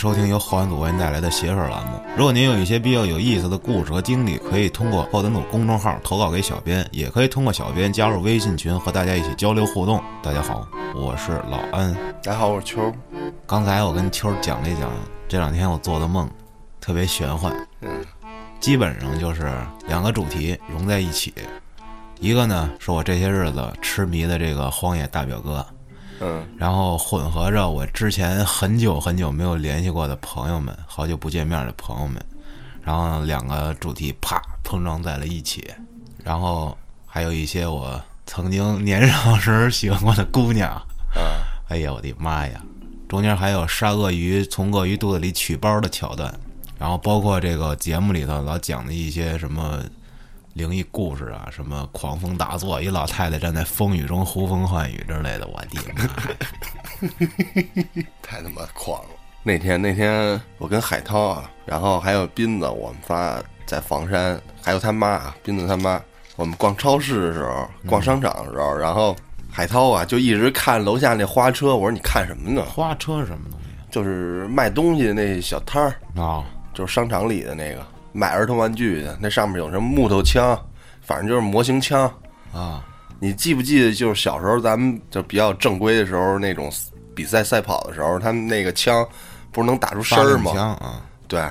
收听由后端组为您带来的“邪事栏目。如果您有一些比较有意思的故事和经历，可以通过后端组公众号投稿给小编，也可以通过小编加入微信群和大家一起交流互动。大家好，我是老安。大家好，我是秋。刚才我跟秋讲了一讲这两天我做的梦，特别玄幻。嗯，基本上就是两个主题融在一起，一个呢是我这些日子痴迷的这个荒野大表哥，嗯然后混合着我之前很久很久没有联系过的朋友们，好久不见面的朋友们，然后两个主题啪碰撞在了一起，然后还有一些我曾经年少时喜欢过的姑娘，啊，哎呀我的妈呀！中间还有杀鳄鱼从鳄鱼肚子里取包的桥段，然后包括这个节目里头老讲的一些什么灵异故事啊，什么狂风大作，一老太太站在风雨中呼风唤雨之类的，我的妈！太他妈狂了！那天那天我跟海涛啊，然后还有斌子，我们仨在房山，还有他妈啊，斌子他妈，我们逛超市的时候，逛商场的时候，然后海涛啊就一直看楼下那花车，我说你看什么呢？花车是什么东西就是卖东西的那小摊儿，啊？就是商场里的那个卖儿童玩具去，那上面有什么木头枪，反正就是模型枪。啊你记不记得，就是小时候咱们就比较正规的时候，那种比赛赛跑的时候，他们那个枪不是能打出声儿吗？枪啊对，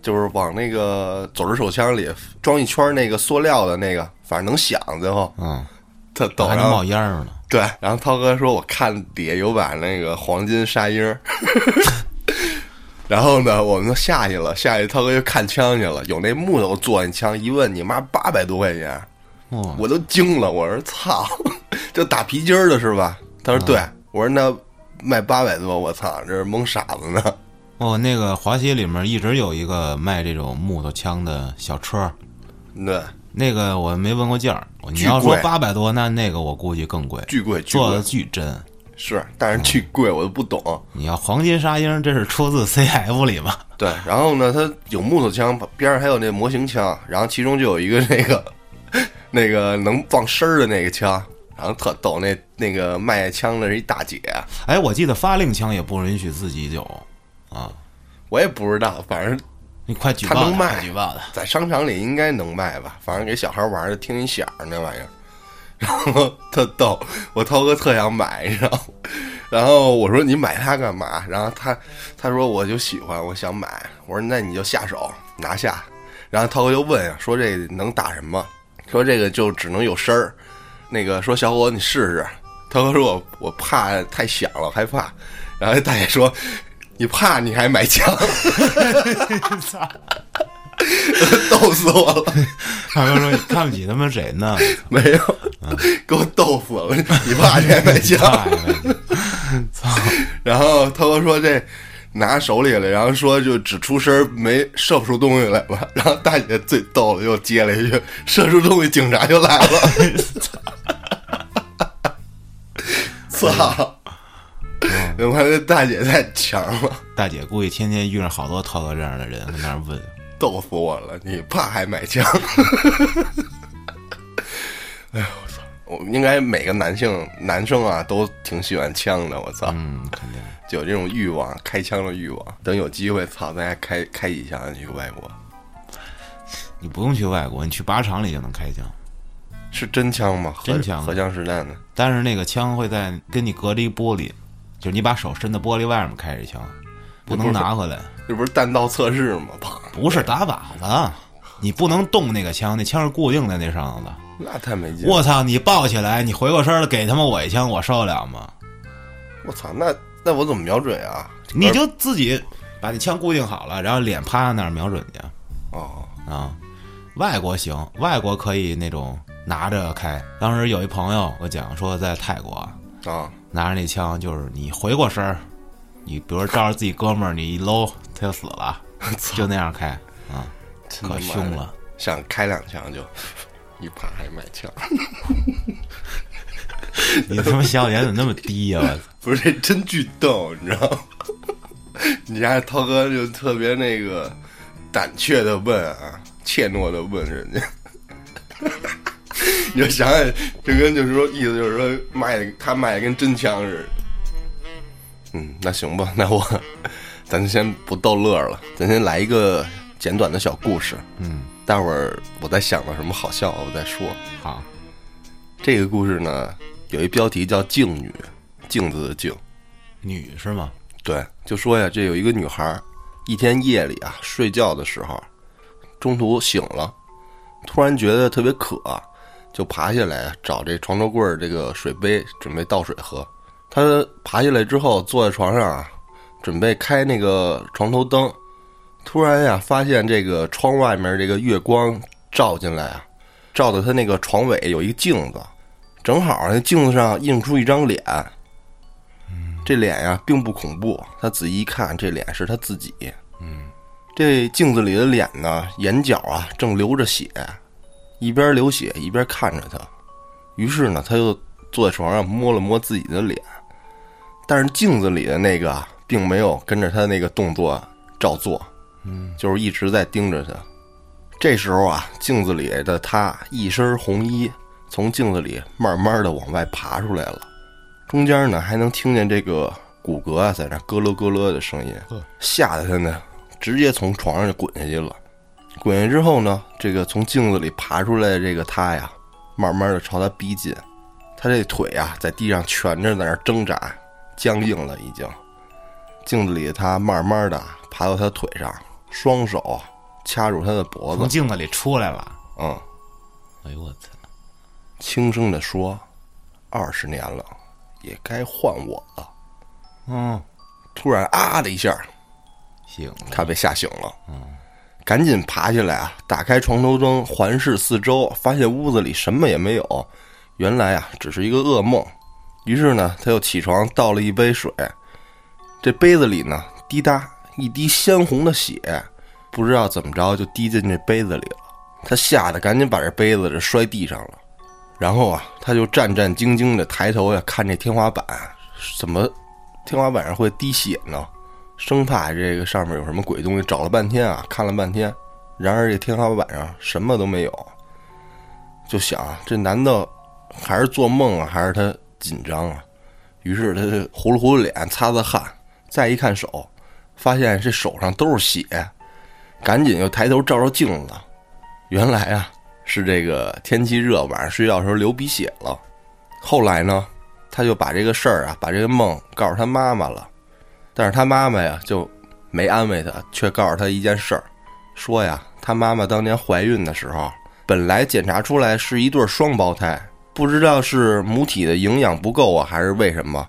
就是往那个走着手枪里装一圈那个塑料的那个，反正能响，最后嗯，它抖。还能冒烟儿呢。对，然后涛哥说，我看底下有把那个黄金沙鹰儿。然后呢，我们就下去了，下去涛哥就看枪去了，有那木头做那枪，一问你妈八百多块钱，哦，我都惊了，我说操，这打皮筋儿的是吧？他说对，我说那卖八百多，我操，这是蒙傻子呢。哦，那个华西里面一直有一个卖这种木头枪的小车，对，那个我没问过价儿。你要说八百多，那那个我估计更贵，巨贵，巨做的贵巨真。是，但是巨贵，我都不懂。你要黄金沙鹰，这是出自 CF 里吗？对，然后呢，它有木头枪，边上还有那模型枪，然后其中就有一个那个那个能放声儿的那个枪，然后特逗，那那个卖枪的是一大姐，哎，我记得发令枪也不允许自己有啊。我也不知道，反正你快举报他，能卖举报的！在商场里应该能卖吧，反正给小孩玩的听一响儿那玩意儿，然后特逗，我涛哥特想买，你知道吗，然后我说你买它干嘛？然后他他说我就喜欢，我想买，我说那你就下手拿下，然后涛哥就问啊，说这能打什么？说这个就只能有声儿，那个说小伙子你试试，涛哥说我我怕太响了害怕，然后大爷说你怕你还买枪。逗死我了！涛哥说你看不起他们谁呢？没有，给我逗死了！你爸这还买枪？操！然后涛哥说这拿手里了，然后说就只出声没射不出东西来吧。然后大姐最逗了，又接了一句：“射出东西，警察就来了。”操！我看这大姐太强了，大姐估计天天遇上好多涛哥这样的人，在那问。逗死我了！你爸还买枪？哎呦我操！我应该每个男性男生啊都挺喜欢枪的，我操！嗯，肯定。就有这种欲望，开枪的欲望。等有机会，操，咱还开开几枪去外国，你不用去外国，你去靶场里就能开枪，是真枪吗？真枪荷枪实弹的。但是那个枪会在跟你隔着一玻璃，就是你把手伸到玻璃外面开着枪，不能拿回来。这不是弹道测试吗？啪，不是打靶子，你不能动那个枪，那枪是固定在那上头的。那太没劲了。我操！你抱起来，你回过身来给他妈我一枪，我受得了吗？我操，那那我怎么瞄准啊？你就自己把那枪固定好了，然后脸趴在那儿瞄准去哦，啊。外国行，外国可以那种拿着开。当时有一朋友我讲说，在泰国啊，拿着那枪，就是你回过身儿，你比如说照着自己哥们儿，你一搂他就死了，就那样开啊，可！凶了。想开两枪就，一啪还买枪，你他妈笑点怎么那么低呀！不是这真巨逗，你知道吗？你家涛哥就特别那个胆怯的问啊，怯懦的问人家，你就想想，这跟就是说意思就是说卖的他卖的跟真枪似的。嗯，那行吧，那我咱先不逗乐了，咱先来一个简短的小故事。嗯，待会儿我再想到什么好笑，我再说。好，这个故事呢，有一标题叫“镜女”，镜子的镜。女是吗？对，就说呀，这有一个女孩儿，一天夜里啊睡觉的时候，中途醒了，突然觉得特别渴，就爬下来找这床头柜儿这个水杯，准备倒水喝。她爬下来之后，坐在床上啊，准备开那个床头灯，突然呀，发现这个窗外面这个月光照进来啊，照到他那个床尾有一个镜子，正好那镜子上映出一张脸。这脸呀，并不恐怖。他仔细一看，这脸是他自己。嗯，这镜子里的脸呢，眼角啊正流着血，一边流血一边看着他。于是呢，他就坐在床上摸了摸自己的脸，但是镜子里的那个，并没有跟着他那个动作照做，嗯，就是一直在盯着他。这时候啊，镜子里的他一身红衣，从镜子里慢慢的往外爬出来了。中间呢，还能听见这个骨骼啊在那咯咯咯咯的声音，吓得他呢，直接从床上就滚下去了。滚下之后呢，这个从镜子里爬出来的这个他呀，慢慢的朝他逼近，他这腿啊在地上蜷着，在那挣扎，僵硬了已经。镜子里的他慢慢的爬到他腿上，双手掐住他的脖子从，镜子里出来了。嗯，哎呦我操！轻声的说：“二十年了，也该换我了。”嗯，突然啊的一下，醒了。他被吓醒了，赶紧爬起来啊，打开床头灯，环视四周，发现屋子里什么也没有，原来啊只是一个噩梦。于是呢，他又起床倒了一杯水，这杯子里呢滴答一滴鲜红的血，不知道怎么着就滴进这杯子里了。他吓得赶紧把这杯子这摔地上了，然后啊，他就战战兢兢的抬头呀看这天花板，怎么天花板上会滴血呢？生怕这个上面有什么鬼东西，找了半天啊，看了半天，然而这天花板上什么都没有，就想这难道还是做梦啊，还是他紧张啊？于是他就糊了糊了脸，擦擦汗，再一看手，发现这手上都是血，赶紧又抬头照照镜子，原来啊是这个天气热，晚上睡觉的时候流鼻血了。后来呢，他就把这个事儿啊，把这个梦告诉他妈妈了。但是他妈妈呀就没安慰他，却告诉他一件事儿，说呀，他妈妈当年怀孕的时候，本来检查出来是一对双胞胎，不知道是母体的营养不够啊，还是为什么，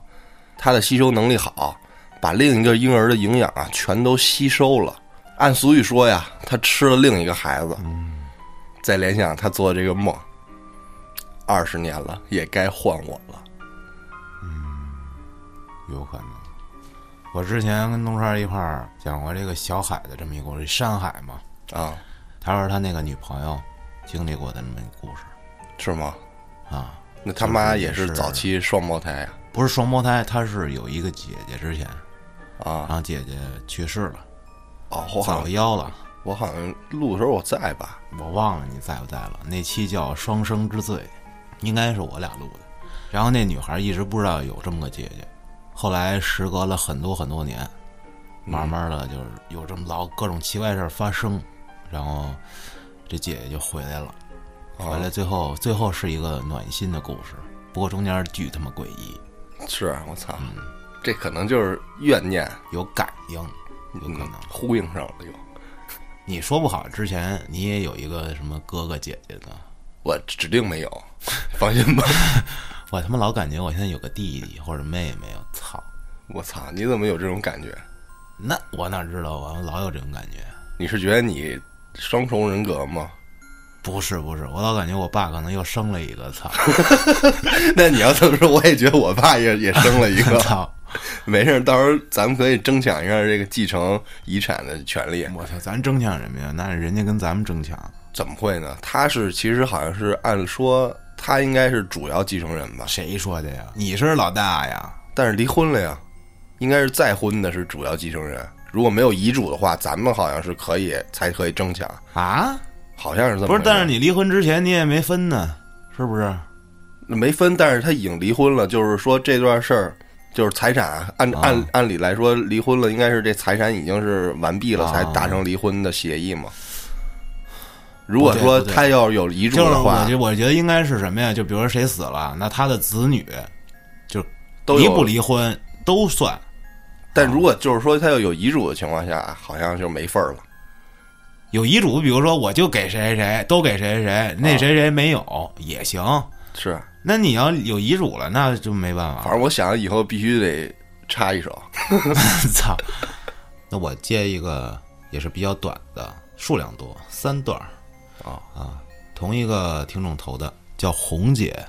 他的吸收能力好，把另一个婴儿的营养啊全都吸收了。按俗语说呀，他吃了另一个孩子。再联想他做的这个梦，二十年了，也该换我了。嗯有可能。我之前跟东川一块儿讲过这个小海的这么一个故事，山海嘛，啊，他说他那个女朋友经历过的那么一个故事是吗？啊，那他妈也是是早期双胞胎呀、不是双胞胎，他是有一个姐姐之前，啊？然后姐姐去世了，哦，我好像早夭了，我好像录的时候我在吧？我忘了你在不在了。那期叫《双生之罪》，应该是我俩录的。然后那女孩一直不知道有这么个姐姐，后来时隔了很多很多年，慢慢的就是有这么老各种奇怪事儿发生，然后这姐姐就回来了。回来最后最后是一个暖心的故事，不过中间巨他妈诡异，是啊我操，这可能就是怨念，有感应，有可能。嗯呼应上了又。你说不好，之前你也有一个什么哥哥姐姐的，我指定没有，放心吧。我他妈老感觉我现在有个弟弟或者妹妹，我操！我操，你怎么有这种感觉？那我哪知道啊？我老有这种感觉。你是觉得你双重人格吗？不是不是，我老感觉我爸可能又生了一个，操！那你要这么说，我也觉得我爸也也生了一个。操！没事，到时候咱们可以争抢一下这个继承遗产的权利。我操！咱争抢什么呀？那人家跟咱们争抢，怎么会呢？他是其实好像是按说他应该是主要继承人吧，谁说的呀？你是老大呀？但是离婚了呀，应该是再婚的是主要继承人。如果没有遗嘱的话，咱们好像是可以才可以争抢，啊？好像是这么不是，但是你离婚之前你也没分呢，是不是？没分，但是他已经离婚了，就是说这段事儿就是财产，按啊按按理来说，离婚了应该是这财产已经是完毕了，啊才达成离婚的协议嘛。如果说他要有遗嘱的话我觉，我觉得应该是什么呀？就比如说谁死了，那他的子女都离不离婚都算。但如果就是说他要有遗嘱的情况下，好像就没份儿了。有遗嘱，比如说我就给谁谁谁，都给谁谁谁，那啊谁谁没有也行。是，那你要有遗嘱了，那就没办法反。正我想以后必须得插一手。操！那我接一个也是比较短的，数量多，三段儿啊啊，同一个听众投的，叫红姐。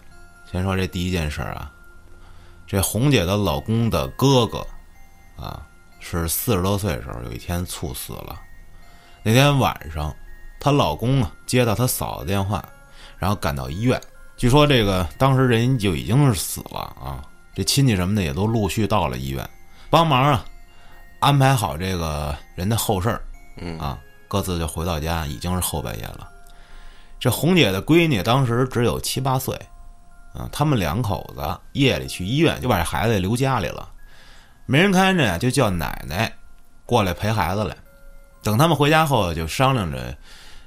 先说这第一件事儿啊，这红姐的老公的哥哥啊，是四十多岁的时候有一天猝死了。那天晚上，她老公啊接到她嫂子电话，然后赶到医院。据说这个当时人就已经是死了啊，这亲戚什么的也都陆续到了医院，帮忙啊安排好这个人的后事儿嗯啊，各自就回到家，已经是后半夜了。这红姐的闺女当时只有七八岁，啊，他们两口子夜里去医院，就把这孩子留家里了，没人看着呀，就叫奶奶过来陪孩子来。等他们回家后，就商量着，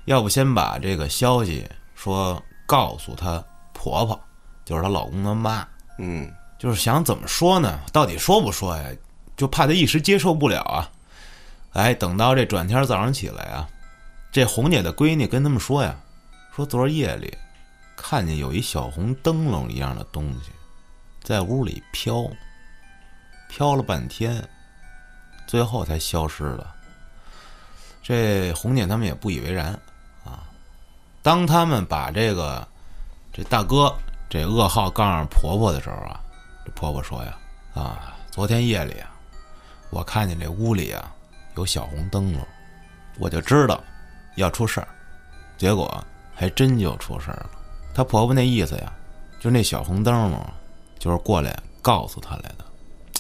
要不先把这个消息说告诉她婆婆，就是她老公的妈，嗯就是想怎么说呢？到底说不说呀？就怕她一时接受不了啊。哎，等到这转天早上起来啊，这红姐的闺女跟他们说呀，说昨儿夜里看见有一小红灯笼一样的东西在屋里飘，飘了半天，最后才消失了。这红姐他们也不以为然啊。当他们把这个这大哥这噩耗告诉婆婆的时候啊，这婆婆说呀：“啊，昨天夜里啊，我看见这屋里啊有小红灯笼，我就知道要出事儿，结果还真就出事儿了。她婆婆那意思呀，就那小红灯笼就是过来告诉她来的，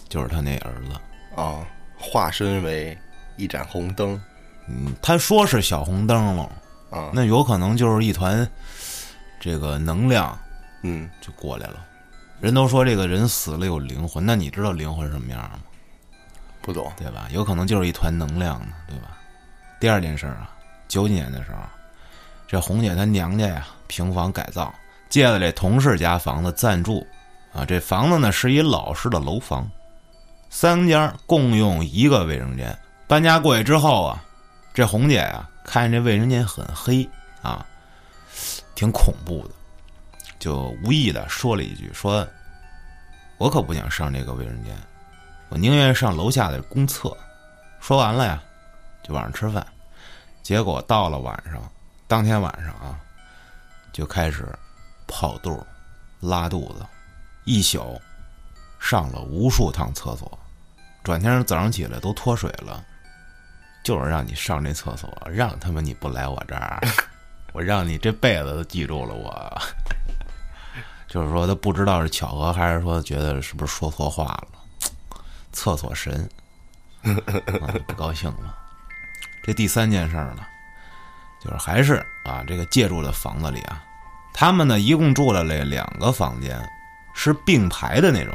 就是她那儿子。啊，化身为一盏红灯嗯，她说是小红灯笼，啊，那有可能就是一团这个能量嗯就过来了。人都说这个人死了有灵魂，那你知道灵魂什么样吗？不懂对吧？有可能就是一团能量呢，对吧？第二件事啊，九几年的时候，这红姐她娘家呀，平房改造，借了这同事家房子暂住，啊，这房子呢是一老式的楼房，三家共用一个卫生间。搬家过去之后啊，这红姐呀，看见这卫生间很黑啊，挺恐怖的，就无意的说了一句：“说，我可不想上这个卫生间。”我宁愿上楼下的公厕。说完了呀，就晚上吃饭。结果到了晚上，当天晚上啊，就开始跑肚、拉肚子，一宿上了无数趟厕所。转天早上起来都脱水了，就是让你上这厕所，让他们你不来我这儿，我让你这辈子都记住了我。就是说，他不知道是巧合，还是说觉得是不是说错话了。厕所神，啊，不高兴了。这第三件事儿呢，就是还是啊，这个借住的房子里啊，他们呢一共住了这两个房间，是并排的那种。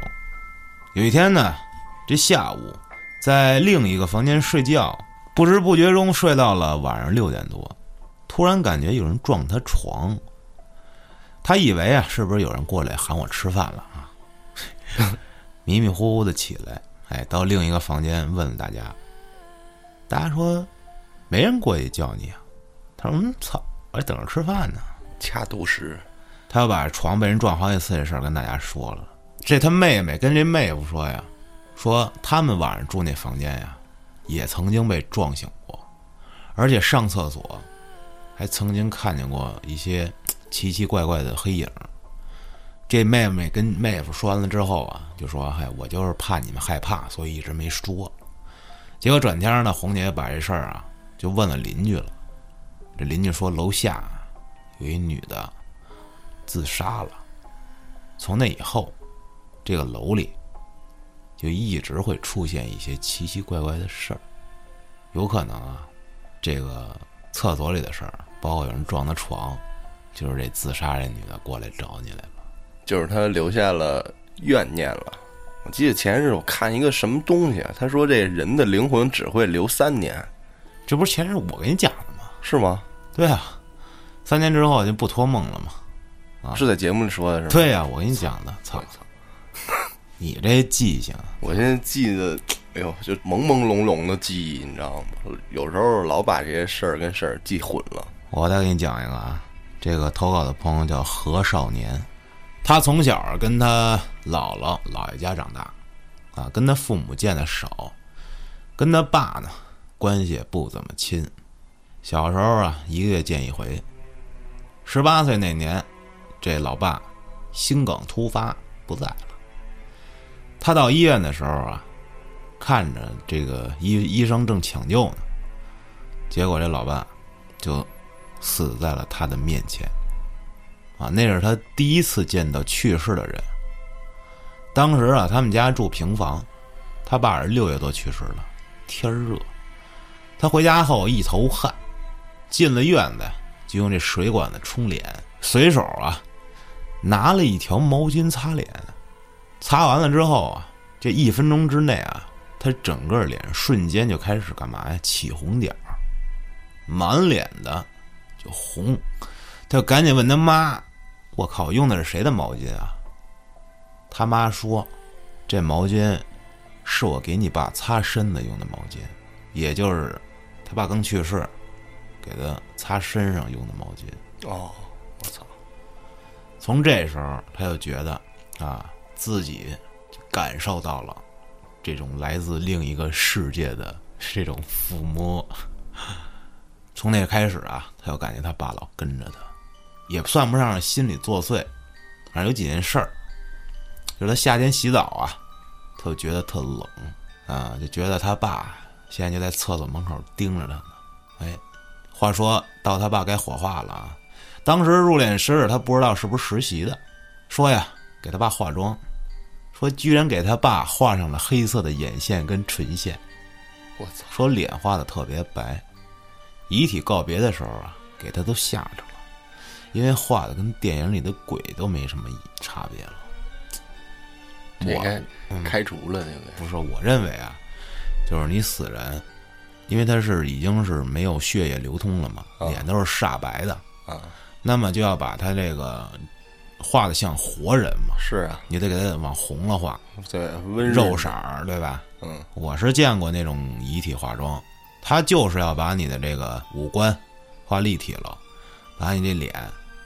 有一天呢，这下午在另一个房间睡觉，不知不觉中睡到了晚上六点多，突然感觉有人撞他床，他以为啊是不是有人过来喊我吃饭了啊，迷迷糊糊的起来，哎，到另一个房间问了大家，大家说没人过去叫你啊，他说嗯操，我还等着吃饭呢。掐肚时，他又把床被人撞好几次这事儿跟大家说了。这他妹妹跟这妹夫说呀，说他们晚上住那房间呀，也曾经被撞醒过，而且上厕所还曾经看见过一些奇奇怪怪的黑影。这妹妹跟妹夫说完了之后啊，就说：“嗨，我就是怕你们害怕，所以一直没说。”结果转天呢，红姐把这事儿啊就问了邻居了。这邻居说，楼下有一女的自杀了。从那以后，这个楼里就一直会出现一些奇奇怪怪的事儿，有可能啊，这个厕所里的事儿，包括有人撞他床，就是这自杀这女的过来找你来了。就是他留下了怨念了，我记得前日我看一个什么东西啊，他说这人的灵魂只会留三年，这不是前日我给你讲的吗？是吗？对啊，三年之后就不托梦了嘛。啊是在节目里说的是吗？对呀、我跟你讲的，操！操！你这记性，我现在记得，哎呦，就朦朦胧胧的记忆，你知道吗？有时候老把这些事儿跟事儿记混了。我再给你讲一个啊，这个投稿的朋友叫何少年，他从小跟他姥姥姥爷家长大，啊，跟他父母见的少，跟他爸呢关系也不怎么亲。小时候啊，一个月见一回。十八岁那年，这老爸心梗突发不在了。他到医院的时候啊，看着这个医医生正抢救呢，结果这老爸就死在了他的面前。啊，那是他第一次见到去世的人。当时啊，他们家住平房，他爸是六月多去世了，天热，他回家后一头汗，进了院子就用这水管子冲脸，随手啊拿了一条毛巾擦脸，擦完了之后啊，这一分钟之内啊，他整个脸瞬间就开始干嘛呀？起红点儿，满脸的就红，他就赶紧问他妈：“我靠，用的是谁的毛巾啊？”他妈说：“这毛巾是我给你爸擦身子用的毛巾，也就是他爸刚去世，给他擦身上用的毛巾。哦，我操！从这时候，他就觉得啊，自己感受到了这种来自另一个世界的这种抚摸。从那开始啊，他就感觉他爸老跟着他，也算不上是心理作祟，反正有几件事儿，就是他夏天洗澡啊，他就觉得特冷啊，就觉得他爸现在就在厕所门口盯着他呢。哎，话说到他爸该火化了啊，当时入殓师他不知道是不是实习的，说呀给他爸化妆，说居然给他爸画上了黑色的眼线跟唇线，我操！说脸画的特别白。遗体告别的时候啊，给他都吓着了，因为画的跟电影里的鬼都没什么差别了。我开除了，对不对？不是，我认为啊，就是你死人，因为他是已经是没有血液流通了嘛，脸都是煞白的，啊，那么就要把他这个画的像活人嘛，是啊，你得给他往红了画，对，温肉色儿，对吧？嗯，我是见过那种遗体化妆，他就是要把你的这个五官画立体了，把你这脸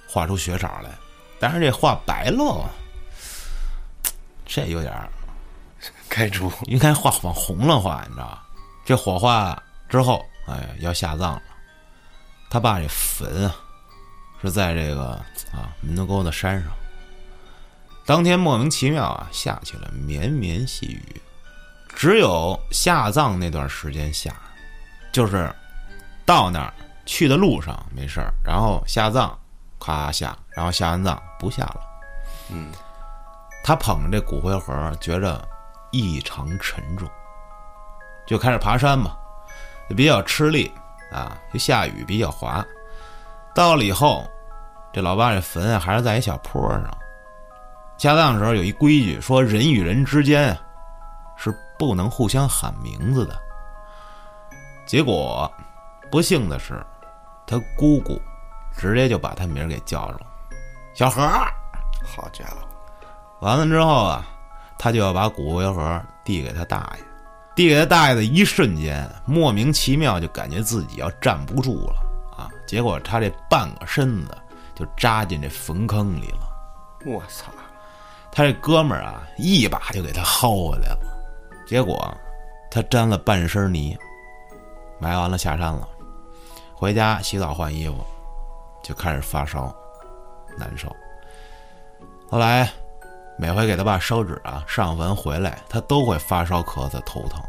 画出血色来，但是这画白了，这有点开除。应该画往红了画，你知道吧？这火化之后，哎，要下葬了。他爸这坟啊，是在这个啊门头沟的山上。当天莫名其妙啊，下起了绵绵细雨，只有下葬那段时间下，就是到那儿去的路上没事儿，然后下葬，咔下，然后下完葬不下了。嗯，他捧着这骨灰盒，觉着异常沉重，就开始爬山嘛，就比较吃力啊，就下雨比较滑。到了以后，这老爸这坟啊还是在一小坡上。下葬的时候有一规矩，说人与人之间啊是不能互相喊名字的。结果不幸的是，他姑姑直接就把他名儿给叫上了，小何儿。好家伙，完了之后啊，他就要把骨灰盒递给他大爷，递给他大爷的一瞬间，莫名其妙就感觉自己要站不住了啊！结果他这半个身子就扎进这坟坑里了。我操！他这哥们儿啊，一把就给他薅回来了，结果他沾了半身泥，埋完了下山了，回家洗澡换衣服，就开始发烧，难受。后来每回给他爸烧纸啊，上坟回来，他都会发烧、咳嗽、头疼。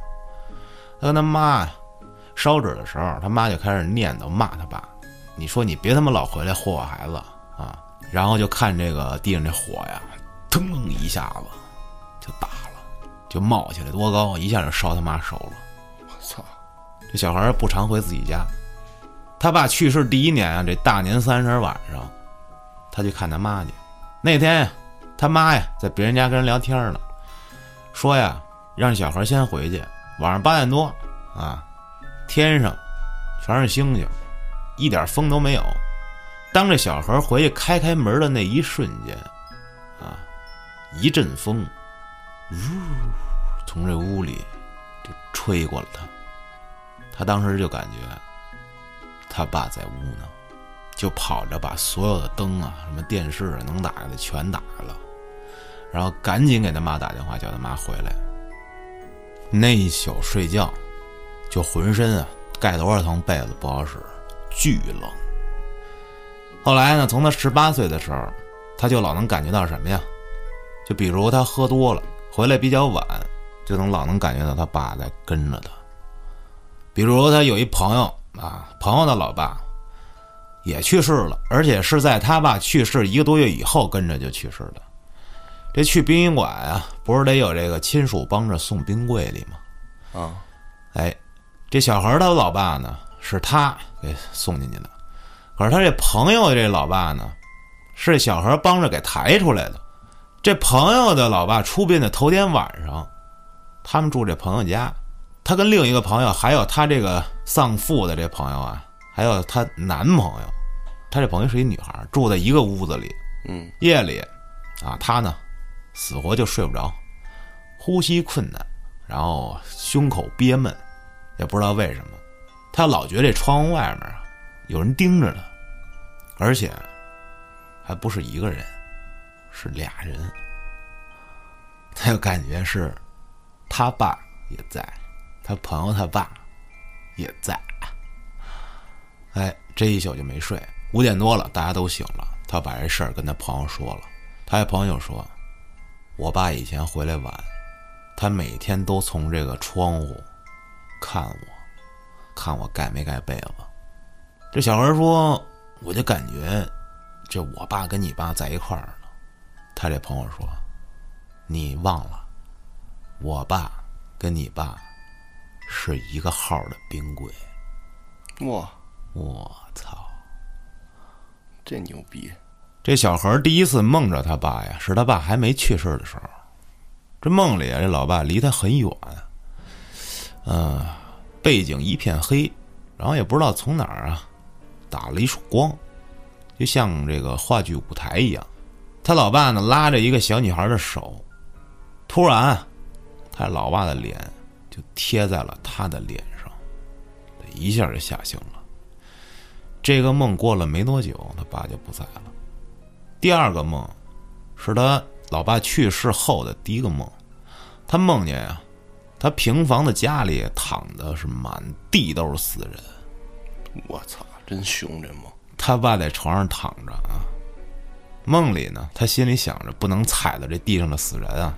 他跟他妈烧纸的时候，他妈就开始念叨骂他爸：“你说你别他妈老回来祸害孩子啊！”然后就看这个地上这火呀，腾一下子就大了，就冒起来多高，一下就烧他妈手了。我操！这小孩不常回自己家，他爸去世第一年啊，这大年三十晚上，他去看他妈去。那天呀，他妈呀在别人家跟人聊天呢，说呀，让小孩先回去，晚上八点多啊，天上全是星星，一点风都没有。当这小孩回去开开门的那一瞬间，啊，一阵风，呜，从这屋里就吹过了他。他当时就感觉他爸在屋呢，就跑着把所有的灯啊、什么电视啊能打开的全打开了，然后赶紧给他妈打电话，叫他妈回来。那一宿睡觉，就浑身啊盖多少层被子不好使，巨冷。后来呢，从他十八岁的时候，他就老能感觉到什么呀？就比如他喝多了，回来比较晚，就能老能感觉到他爸在跟着他。比如他有一朋友啊，朋友的老爸也去世了，而且是在他爸去世一个多月以后跟着就去世的。这去殡仪馆啊，不是得有这个亲属帮着送冰柜里吗？啊，哎，这小孩他老爸呢，是他给送进去的，可是他这朋友这老爸呢，是小孩帮着给抬出来的。这朋友的老爸出殡的头天晚上，他们住这朋友家。他跟另一个朋友，还有她这个丧父的这朋友啊，还有她男朋友，她这朋友是一女孩，住在一个屋子里。嗯，夜里，啊，她呢，死活就睡不着，呼吸困难，然后胸口憋闷，也不知道为什么，她老觉得这窗户外面啊有人盯着呢，而且还不是一个人，是俩人，她就感觉是他爸也在。他朋友他爸也在，哎，这一宿就没睡。五点多了，大家都醒了，他把这事儿跟他朋友说了。他这朋友就说：“我爸以前回来晚，他每天都从这个窗户看我，看我盖没盖被子。”这小孩说：“我就感觉这我爸跟你爸在一块儿呢。”他这朋友说：“你忘了，我爸跟你爸。”是一个号的冰柜，哇！我操，这牛逼！这小孩第一次梦着他爸呀，是他爸还没去世的时候。这梦里啊，这老爸离他很远，嗯，背景一片黑，然后也不知道从哪儿啊打了一束光，就像这个话剧舞台一样。他老爸呢拉着一个小女孩的手，突然，他老爸的脸。就贴在了他的脸上，一下就吓醒了。这个梦过了没多久，他爸就不在了。第二个梦，是他老爸去世后的第一个梦。他梦见呀，他平房的家里躺的是满地都是死人。我操，真凶这梦！他爸在床上躺着啊，梦里呢，他心里想着不能踩到这地上的死人啊，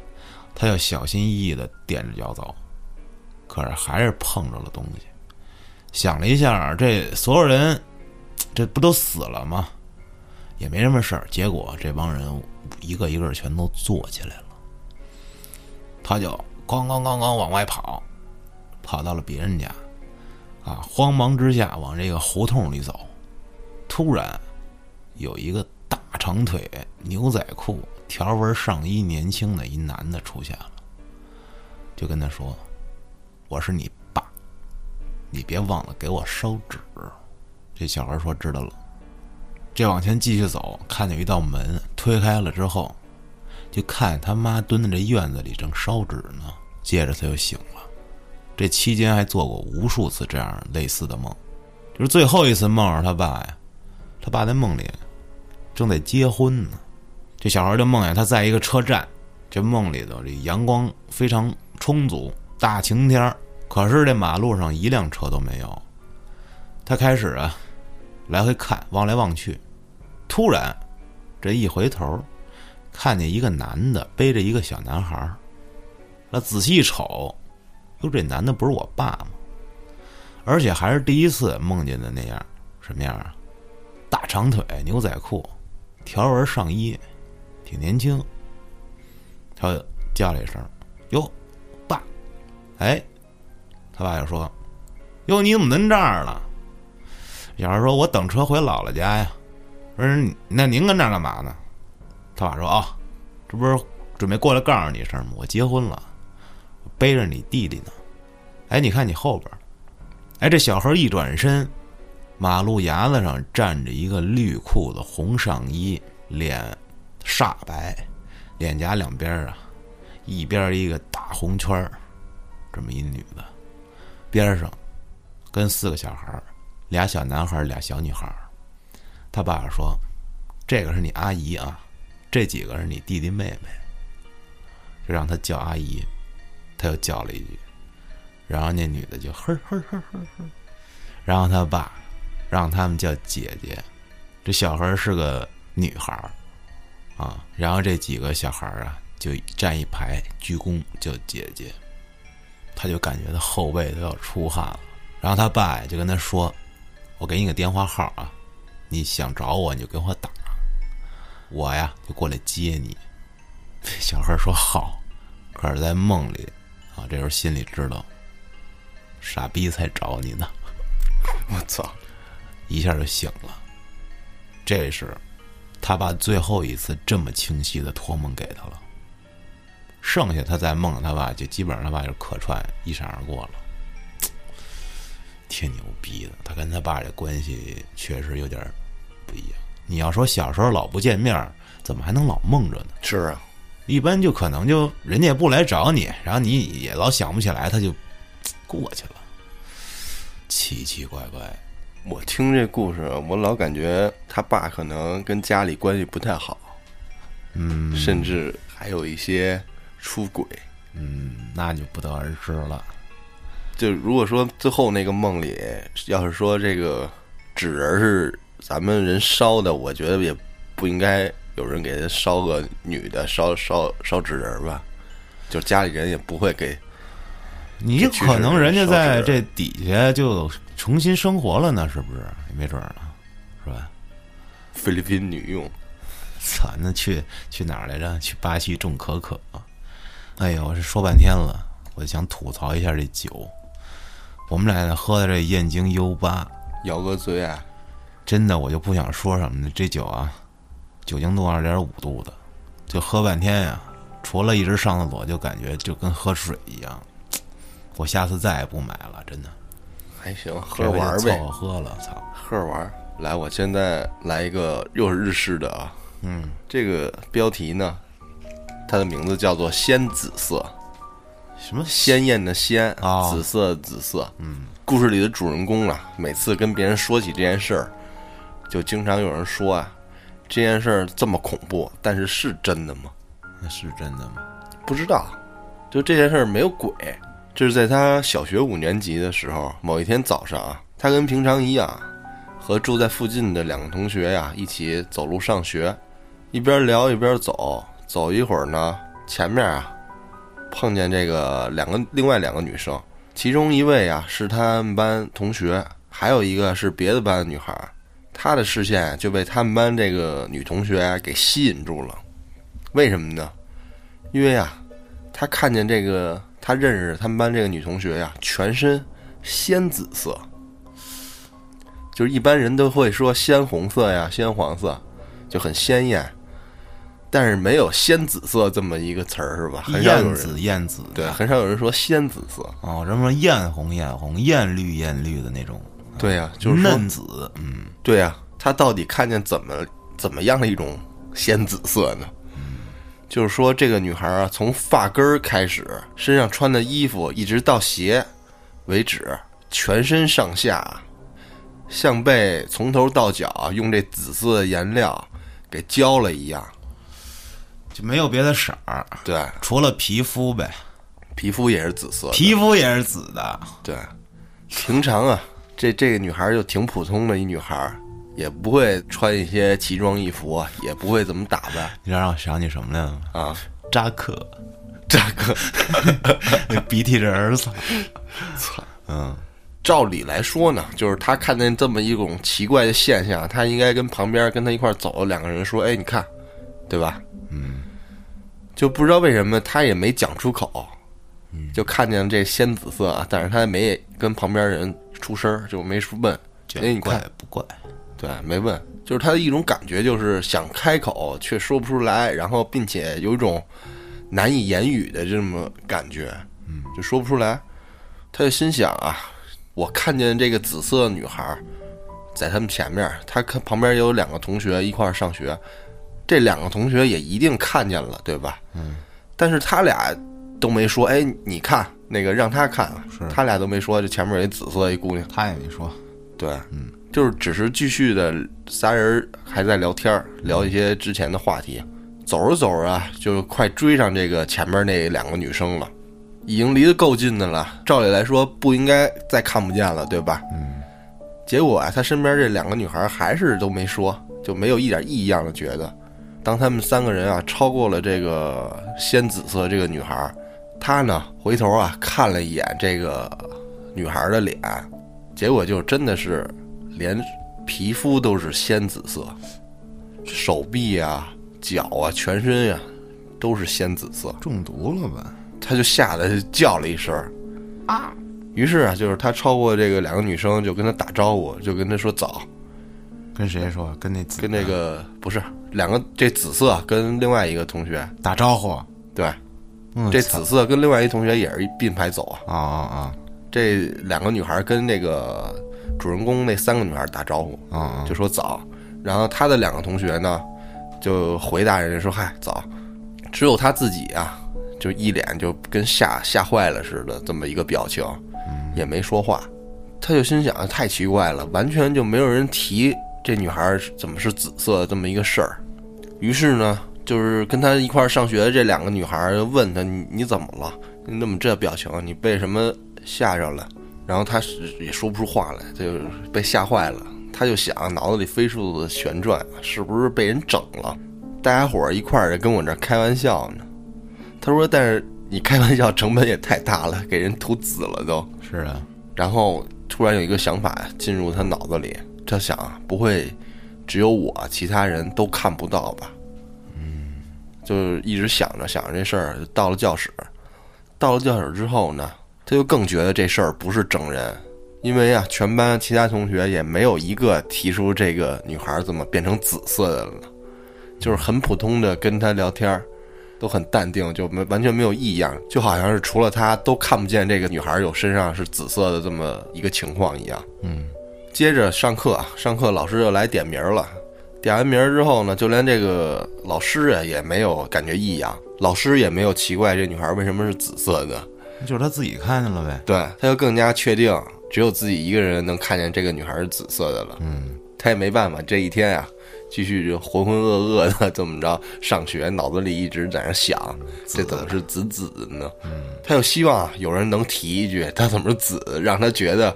他要小心翼翼的踮着脚走。可是还是碰着了东西，想了一下，这所有人，这不都死了吗？也没什么事儿。结果这帮人一个一个全都坐起来了，他就咣咣咣咣往外跑，跑到了别人家，啊，慌忙之下往这个胡同里走，突然有一个大长腿、牛仔裤、条纹上衣、年轻的一男的出现了，就跟他说。我是你爸，你别忘了给我烧纸。这小孩说知道了。这往前继续走，看见一道门，推开了之后，就看见他妈蹲在这院子里正烧纸呢。接着他就醒了。这期间还做过无数次这样类似的梦，就是最后一次梦着他爸呀，他爸在梦里正在结婚呢。这小孩就梦见他在一个车站，这梦里头这阳光非常充足。大晴天可是这马路上一辆车都没有。他开始啊，来回看，望来望去，突然，这一回头，看见一个男的背着一个小男孩那仔细一瞅，哟，这男的不是我爸吗？而且还是第一次梦见的那样，什么样啊？大长腿，牛仔裤，条纹上衣，挺年轻。他叫了一声：“哟。”哎，他爸就说：“哟，你怎么能这儿了？”小孩说：“我等车回姥姥家呀。”说：“那您跟这儿干嘛呢？”他爸说：“啊，这不是准备过来告诉你一声吗？我结婚了。”背着你弟弟呢。哎，你看你后边，哎，这小孩一转身，马路牙子上站着一个绿裤子、红上衣、脸煞白，脸颊两边啊，一边一个大红圈儿，这么一女的，边上跟四个小孩，俩小男孩，俩小女孩儿。他爸爸说：“这个是你阿姨啊，这几个是你弟弟妹妹。”就让他叫阿姨，他又叫了一句，然后那女的就呵呵呵呵呵，然后他爸让他们叫姐姐，这小孩是个女孩啊，然后这几个小孩啊就站一排鞠躬叫姐姐，他就感觉他后背都要出汗了，然后他爸就跟他说：“我给你个电话号啊，你想找我你就给我打，我呀就过来接你。”小孩说好，可是在梦里啊，这时候心里知道，傻逼才找你呢，我操！一下就醒了。这是他爸最后一次这么清晰的托梦给他了。剩下他在梦里，他爸就基本上他爸就客串一闪而过了，挺牛逼的。他跟他爸这关系确实有点不一样。你要说小时候老不见面，怎么还能老梦着呢？是啊，一般就可能就人家也不来找你，然后你也老想不起来，他就过去了，奇奇怪怪。我听这故事，我老感觉他爸可能跟家里关系不太好，嗯甚至还有一些出轨。嗯，那就不得而知了。就如果说最后那个梦里，要是说这个纸人是咱们人烧的，我觉得也不应该有人给他烧个女的烧烧烧纸人吧，就家里人也不会给。你可能人家在这底下就重新生活了呢，是不是？也没准儿呢，是吧？菲律宾女佣，操，那去去哪儿来着？去巴西种可可。哎呦，这说半天了，我就想吐槽一下这酒。我们俩喝的这燕京 U 八，姚哥最爱。真的我就不想说什么呢。这酒啊，酒精度二点五度的，就喝半天呀、除了一直上厕所，就感觉就跟喝水一样。我下次再也不买了，真的。还行，喝着玩呗喝了，操！喝着玩。来，我现在来一个又是日式的啊，嗯，这个标题呢，它的名字叫做“鲜紫色”，什么鲜艳的鲜，哦紫色的紫色。嗯，故事里的主人公啊，每次跟别人说起这件事儿，就经常有人说啊，这件事儿这么恐怖，但是是真的吗？那是真的吗？不知道，就这件事儿没有鬼。这是在他小学五年级的时候，某一天早上啊，他跟平常一样，和住在附近的两个同学呀一起走路上学，一边聊一边走。走一会儿呢，前面啊碰见这个两个另外两个女生，其中一位啊是他们班同学，还有一个是别的班的女孩。他的视线就被他们班这个女同学给吸引住了。为什么呢？因为啊，他看见这个他认识他们班这个女同学呀，全身鲜紫色，就是一般人都会说鲜红色呀、鲜黄色，就很鲜艳，但是没有鲜紫色这么一个词儿是吧？很少有人艳紫艳紫，对，很少有人说鲜紫色。哦，什么艳红艳红、艳绿艳绿的那种，对呀、就是说嫩紫，嗯，对呀、他到底看见怎么怎么样的一种鲜紫色呢？就是说，这个女孩啊，从发根儿开始，身上穿的衣服一直到鞋为止，全身上下，像被从头到脚啊用这紫色的颜料给浇了一样。就没有别的色儿，对，除了皮肤呗，皮肤也是紫色。皮肤也是紫的，对，平常啊，这这个女孩就挺普通的一女孩，也不会穿一些奇装异服啊，也不会怎么打扮。你知道让我想起什么来了吗？啊。扎克，扎克。那 鼻涕人儿，子，操，嗯，照理来说呢，就是他看见这么一种奇怪的现象，他应该跟旁边跟他一块走的两个人说：“哎，你看，对吧？”嗯，就不知道为什么他也没讲出口，就看见这鲜紫色啊，但是他没跟旁边人出声儿，就没问。这哎，你看怪，不怪？对，没问，就是他的一种感觉，就是想开口却说不出来，然后并且有一种难以言语的这么感觉。嗯，就说不出来。他就心想啊，我看见这个紫色女孩在他们前面，他看旁边有两个同学一块儿上学，这两个同学也一定看见了，对吧？嗯。但是他俩都没说，哎，你看那个让他看，是他俩都没说，这前面有一紫色一姑娘，他也没说，对，嗯，就是只是继续的仨人还在聊天儿，聊一些之前的话题。走着走着啊，就快追上这个前面那两个女生了，已经离得够近的了。照理来说不应该再看不见了，对吧？嗯，结果啊，他身边这两个女孩还是都没说，就没有一点异样的觉得。当他们三个人啊超过了这个鲜紫色这个女孩，他呢回头啊看了一眼这个女孩的脸，结果就真的是连皮肤都是鲜紫色，手臂啊、脚啊、全身呀、都是鲜紫色。中毒了吧？他就吓得叫了一声啊！于是啊，就是他超过这个两个女生，就跟他打招呼，就跟他说早。跟谁说？跟那紫跟那个不是两个这紫色跟另外一个同学打招呼。对，嗯，这紫色跟另外一同学也是一并排走啊。啊啊啊这两个女孩跟那个主人公那三个女孩打招呼，啊啊！就说早。然后他的两个同学呢，就回答人家说嗨早。只有他自己啊，就一脸就跟吓吓坏了似的这么一个表情，也没说话。他就心想太奇怪了，完全就没有人提这女孩怎么是紫色的这么一个事儿。于是呢，就是跟他一块儿上学的这两个女孩就问他你你怎么了？你怎么这表情？你被什么吓着了？然后他是也说不出话来，就被吓坏了。他就想，脑子里飞速的旋转，是不是被人整了？大家伙儿一块儿跟我这儿开玩笑呢。他说：“但是你开玩笑成本也太大了，给人涂紫了都。是啊，”然后突然有一个想法进入他脑子里，他想，不会只有我，其他人都看不到吧？嗯，就一直想着想着这事儿，到了教室。到了教室之后呢，他就更觉得这事儿不是整人，因为啊，全班其他同学也没有一个提出这个女孩怎么变成紫色的了，就是很普通的跟他聊天，都很淡定，就没完全没有异样，就好像是除了他都看不见这个女孩有身上是紫色的这么一个情况一样。嗯，接着上课，上课老师就来点名了。点完名之后呢，就连这个老师啊也没有感觉异样，老师也没有奇怪这女孩为什么是紫色的。就是他自己看见了呗。对，他就更加确定只有自己一个人能看见这个女孩是紫色的了。嗯，他也没办法，这一天呀、继续就浑浑噩噩的这么着上学，脑子里一直在那想，这怎么是紫紫的呢？他又希望有人能提一句，他怎么是紫，让他觉得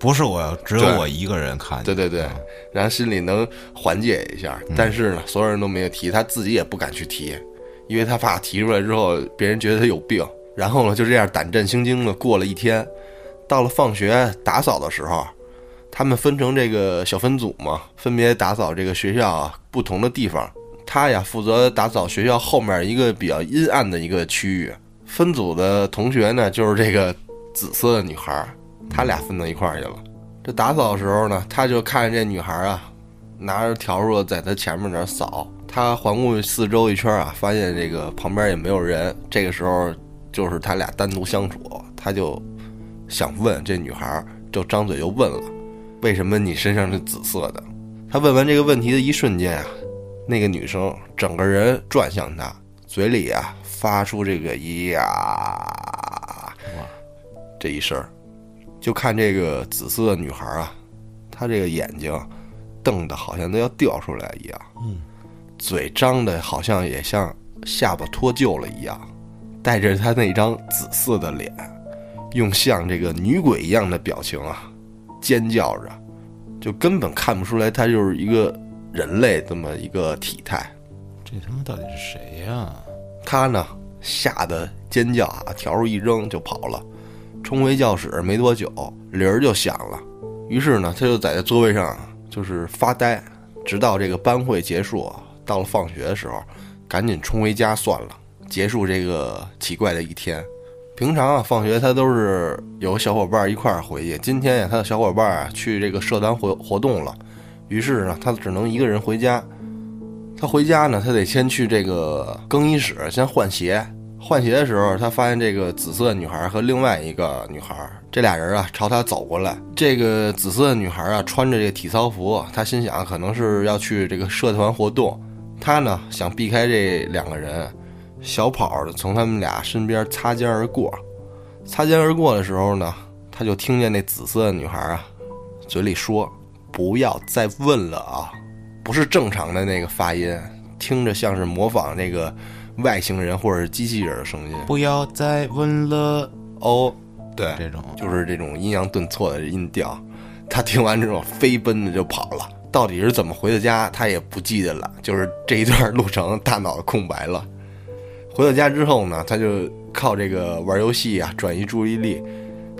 不是我，只有我一个人看见。对对对，然后心里能缓解一下。但是呢，所有人都没有提，他自己也不敢去提，因为他怕提出来之后，别人觉得他有病。然后呢，就这样胆战心惊的过了一天。到了放学打扫的时候，他们分成这个小分组嘛，分别打扫这个学校啊不同的地方。他呀负责打扫学校后面一个比较阴暗的一个区域。分组的同学呢，就是这个紫色的女孩，他俩分到一块儿去了。这打扫的时候呢，他就看见这女孩啊，拿着笤帚在他前面那扫。他环顾四周一圈啊，发现这个旁边也没有人。这个时候就是他俩单独相处，他就想问这女孩，就张嘴就问了：“为什么你身上是紫色的？”他问完这个问题的一瞬间啊，那个女生整个人转向他，嘴里啊发出这个呀这一声儿，就看这个紫色的女孩啊，她这个眼睛瞪得好像都要掉出来一样，嗯，嘴张的好像也像下巴脱臼了一样，带着她那张紫色的脸，用像这个女鬼一样的表情啊，尖叫着，就根本看不出来她就是一个人类这么一个体态。这他妈到底是谁呀？他呢吓得尖叫啊，笤帚一扔就跑了。冲回教室没多久，铃儿就响了。于是呢，他就在这座位上就是发呆，直到这个班会结束。到了放学的时候，赶紧冲回家算了，结束这个奇怪的一天。平常啊，放学他都是有小伙伴一块儿回去。今天呀，他的小伙伴啊去这个社团活活动了，于是呢，他只能一个人回家。他回家呢，他得先去这个更衣室先换鞋，换鞋的时候，他发现这个紫色女孩和另外一个女孩，这俩人啊朝他走过来。这个紫色女孩啊穿着这个体操服，他心想可能是要去这个社团活动，他呢想避开这两个人，小跑的从他们俩身边擦肩而过。擦肩而过的时候呢，他就听见那紫色女孩啊嘴里说：“不要再问了啊！”不是正常的那个发音，听着像是模仿那个。外星人或者是机器人的声音，不要再问了哦。对，这种就是这种阴阳顿挫的音调。他听完之后飞奔的就跑了。到底是怎么回的家，他也不记得了。就是这一段路程，大脑空白了。回到家之后呢，他就靠这个玩游戏啊转移注意力，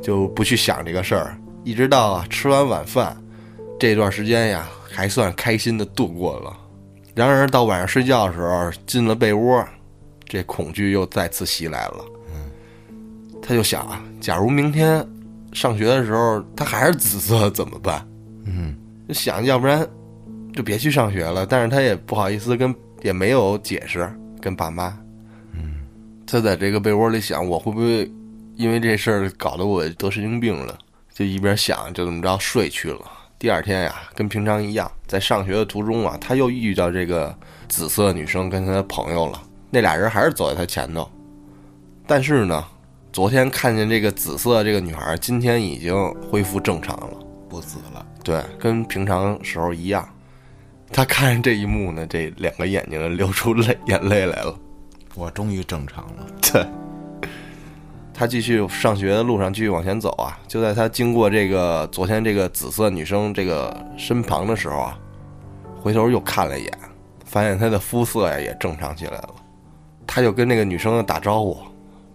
就不去想这个事儿。一直到啊吃完晚饭，这段时间呀还算开心的度过了。然而到晚上睡觉的时候，进了被窝。这恐惧又再次袭来了，他就想啊，假如明天上学的时候他还是紫色怎么办？嗯，就想要不然就别去上学了。但是他也不好意思跟，也没有解释跟爸妈。嗯，他在这个被窝里想，我会不会因为这事儿搞得我得神经病了？就一边想，就这么着睡去了。第二天呀，跟平常一样，在上学的途中啊，他又遇到这个紫色女生跟他的朋友了。那俩人还是走在他前头，但是呢，昨天看见这个紫色这个女孩，今天已经恢复正常了，不紫了。对，跟平常时候一样。他看见这一幕呢，这两个眼睛流出泪眼泪来了。我终于正常了。对。他继续上学的路上继续往前走啊，就在他经过这个昨天这个紫色女生这个身旁的时候啊，回头又看了一眼，发现她的肤色呀也正常起来了。他就跟那个女生打招呼，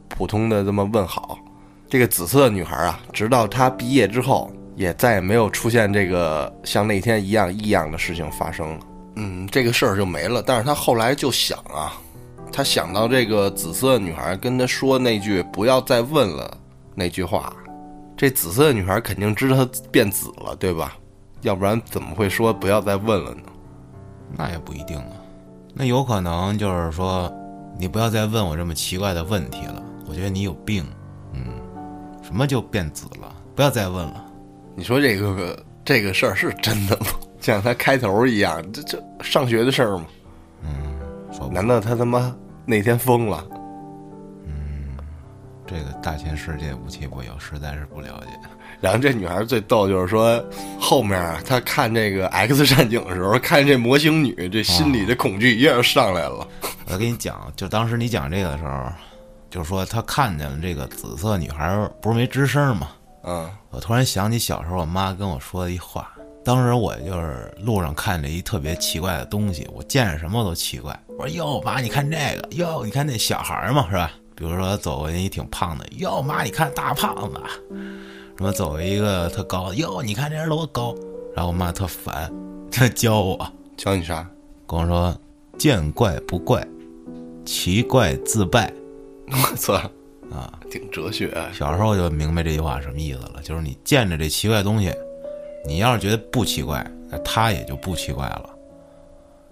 普通的这么问好。这个紫色女孩啊，直到她毕业之后，也再也没有出现这个像那天一样异样的事情发生了。嗯，这个事儿就没了。但是他后来就想啊，他想到这个紫色女孩跟他说那句“不要再问了”那句话，这紫色女孩肯定知道他变紫了，对吧？要不然怎么会说“不要再问了”呢？那也不一定啊，那有可能就是说。你不要再问我这么奇怪的问题了，我觉得你有病。嗯，什么就变紫了？不要再问了。你说这个这个事儿是真的吗？像他开头一样，这这上学的事儿吗？嗯，难道他他妈那天疯了？嗯，这个大千世界无奇不有，实在是不了解。然后这女孩最逗，就是说后面啊，她看这个 X 战警的时候，看这模型女，这心里的恐惧一下上来了。我跟你讲，就当时你讲这个的时候，就是说她看见了这个紫色女孩，不是没吱声吗？嗯，我突然想起小时候我妈跟我说的一话，当时我就是路上看着一特别奇怪的东西，我见着什么都奇怪。我说哟妈，你看这个，哟你看那小孩嘛，是吧？比如说走过去一挺胖的，哟妈，你看大胖子。什么走一个特高哟？你看这人多高？然后我妈特烦，她教我教你啥？跟我说见怪不怪，奇怪自败。我操啊，挺哲学。小时候就明白这句话什么意思了，就是你见着这奇怪东西，你要是觉得不奇怪，那它也就不奇怪了。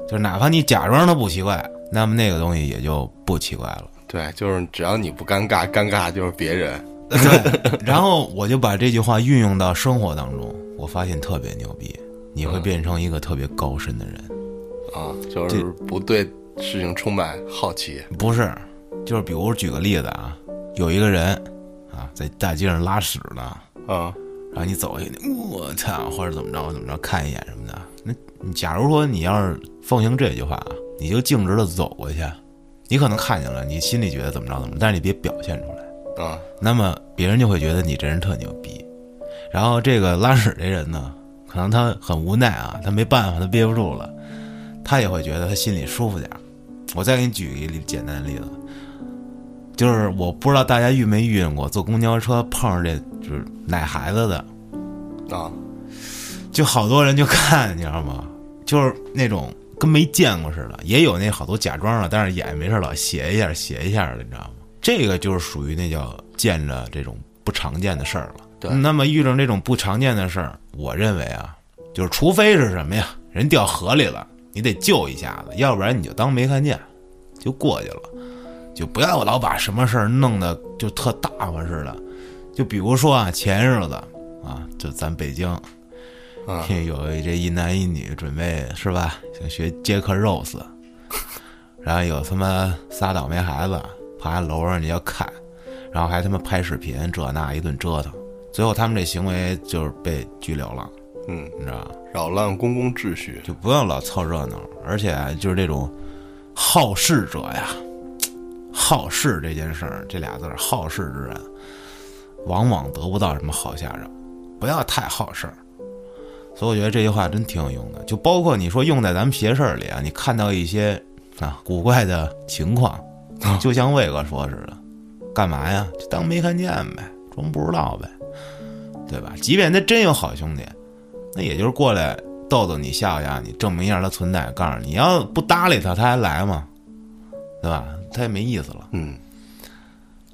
就哪怕你假装它不奇怪，那么那个东西也就不奇怪了。对，就是只要你不尴尬，尴尬就是别人。对，然后我就把这句话运用到生活当中，我发现特别牛逼，你会变成一个特别高深的人，啊，就是不对事情充满好奇，不是，就是比如举个例子啊，有一个人啊在大街上拉屎呢，啊，然后你走过去，我操，或者怎么着怎么着看一眼什么的，那你假如说你要是奉行这句话啊，你就径直的走过去，你可能看见了，你心里觉得怎么着怎么，但是你别表现出来。啊，那么别人就会觉得你这人特牛逼，然后这个拉屎这人呢，可能他很无奈啊，他没办法，他憋不住了，他也会觉得他心里舒服点儿。我再给你举一个简单的例子，就是我不知道大家遇没遇见过，坐公交车碰上这就是奶孩子的，啊，就好多人就看，你知道吗？就是那种跟没见过似的，也有那好多假装的，但是眼没事老斜一下斜一下的，你知道吗？这个就是属于那叫见着这种不常见的事儿了。对，那么遇上这种不常见的事儿，我认为啊，就是除非是什么呀，人掉河里了，你得救一下子，要不然你就当没看见，就过去了。就不要老把什么事儿弄得就特大发似的。就比如说啊，前日子啊，就咱北京，啊有这一男一女准备是吧，想学杰克 Rose，然后有他妈仨倒霉孩子爬楼上你要看，然后还他妈拍视频，这那一顿折腾，最后他们这行为就是被拘留了，嗯，你知道吧？扰乱公共秩序，就不要老凑热闹，而且就是这种好事者呀，好事这件事儿，这俩字儿好事之人，往往得不到什么好下场。不要太好事儿。所以我觉得这句话真挺有用的，就包括你说用在咱们邪事儿里啊，你看到一些啊古怪的情况，就像魏哥说似的，干嘛呀？就当没看见呗，装不知道呗，对吧？即便他真有好兄弟，那也就是过来逗逗你、吓唬吓你，证明一下他存在。告诉你，你要不搭理他，他还来吗？对吧？他也没意思了嗯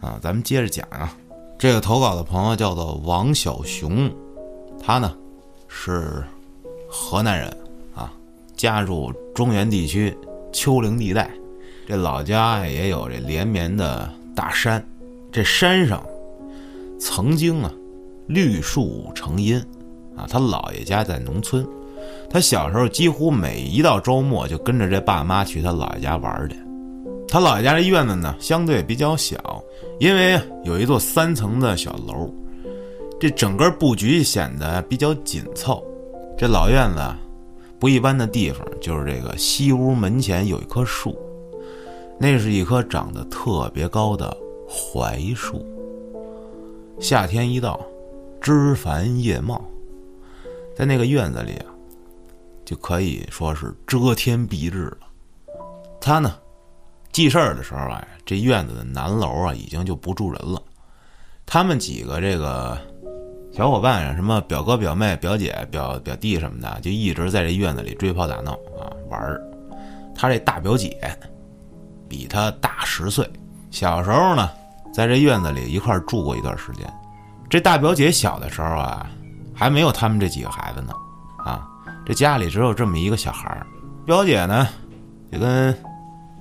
啊。咱们接着讲啊，这个投稿的朋友叫做王小熊，他呢是河南人啊，家住中原地区丘陵地带，这老家也有这连绵的大山，这山上曾经啊绿树成荫啊，他姥爷家在农村，他小时候几乎每一到周末就跟着这爸妈去他姥爷家玩去。他姥爷家这院子呢，相对比较小，因为有一座三层的小楼，这整个布局显得比较紧凑。这老院子不一般的地方，就是这个西屋门前有一棵树，那是一棵长得特别高的槐树。夏天一到，枝繁叶茂，在那个院子里啊，就可以说是遮天蔽日了。他呢，记事儿的时候啊，这院子的南楼啊已经就不住人了。他们几个这个小伙伴啊，什么表哥、表妹、表姐、表表弟什么的，就一直在这院子里追跑打闹啊玩儿。他这大表姐比他大十岁，小时候呢，在这院子里一块住过一段时间。这大表姐小的时候啊，还没有他们这几个孩子呢，啊，这家里只有这么一个小孩儿。表姐呢，就跟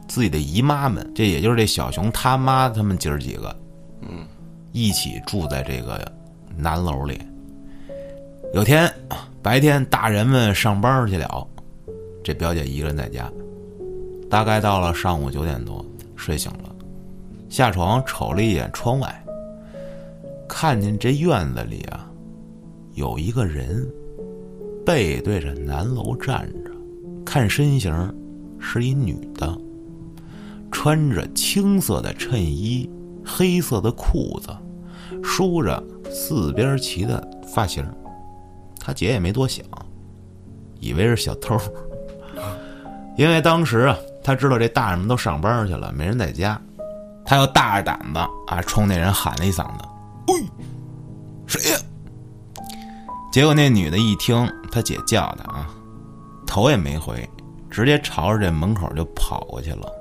自己的姨妈们，这也就是这小熊他妈他们姐儿几个，嗯，一起住在这个南楼里。有天白天，大人们上班去了，这表姐一个人在家。大概到了上午九点多，睡醒了，下床瞅了一眼窗外，看见这院子里啊，有一个人背对着南楼站着，看身形是一女的，穿着青色的衬衣，黑色的裤子，梳着四边齐的发型。他姐也没多想，以为是小偷，因为当时啊，他知道这大人们都上班去了，没人在家，他又大着胆子啊，冲那人喊了一嗓子：“喂，谁呀？”结果那女的一听他姐叫的啊，头也没回，直接朝着这门口就跑过去了。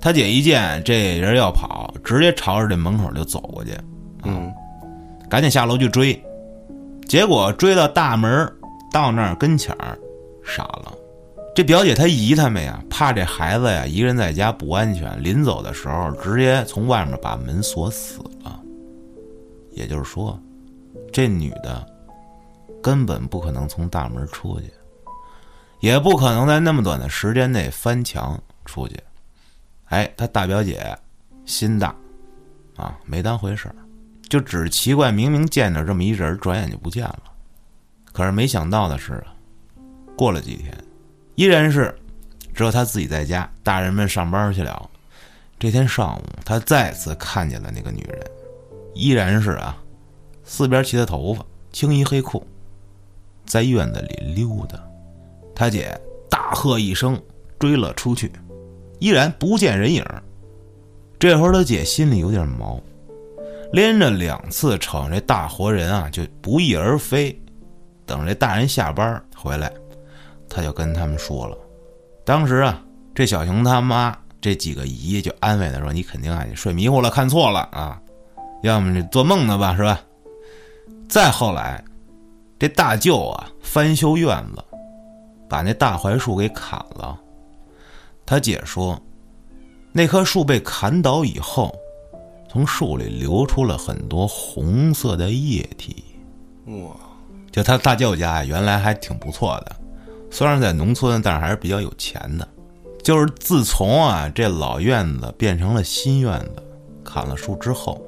他姐一见这人要跑，直接朝着这门口就走过去，嗯赶紧下楼去追。结果追到大门，到那儿跟前儿，傻了。这表姐她姨他们呀，怕这孩子呀一个人在家不安全，临走的时候直接从外面把门锁死了。也就是说，这女的根本不可能从大门出去，也不可能在那么短的时间内翻墙出去。哎，她大表姐心大啊，没当回事儿，就只奇怪明明见着这么一人，转眼就不见了。可是没想到的是，过了几天，依然是只有他自己在家，大人们上班去了。这天上午，他再次看见了那个女人，依然是啊，四边齐的头发，青衣黑裤，在院子里溜达。他姐大喝一声，追了出去，依然不见人影。这会儿他姐心里有点毛，连着两次瞅着这大活人啊，就不翼而飞。等这大人下班回来，他就跟他们说了。当时啊，这小熊他妈这几个姨就安慰他说：“你肯定啊，你睡迷糊了，看错了啊，要么你做梦呢吧，是吧？”再后来，这大舅啊翻修院子，把那大槐树给砍了。他姐说，那棵树被砍倒以后，从树里流出了很多红色的液体。哇，就他大舅家呀，原来还挺不错的，虽然在农村，但是还是比较有钱的。就是自从啊这老院子变成了新院子，砍了树之后，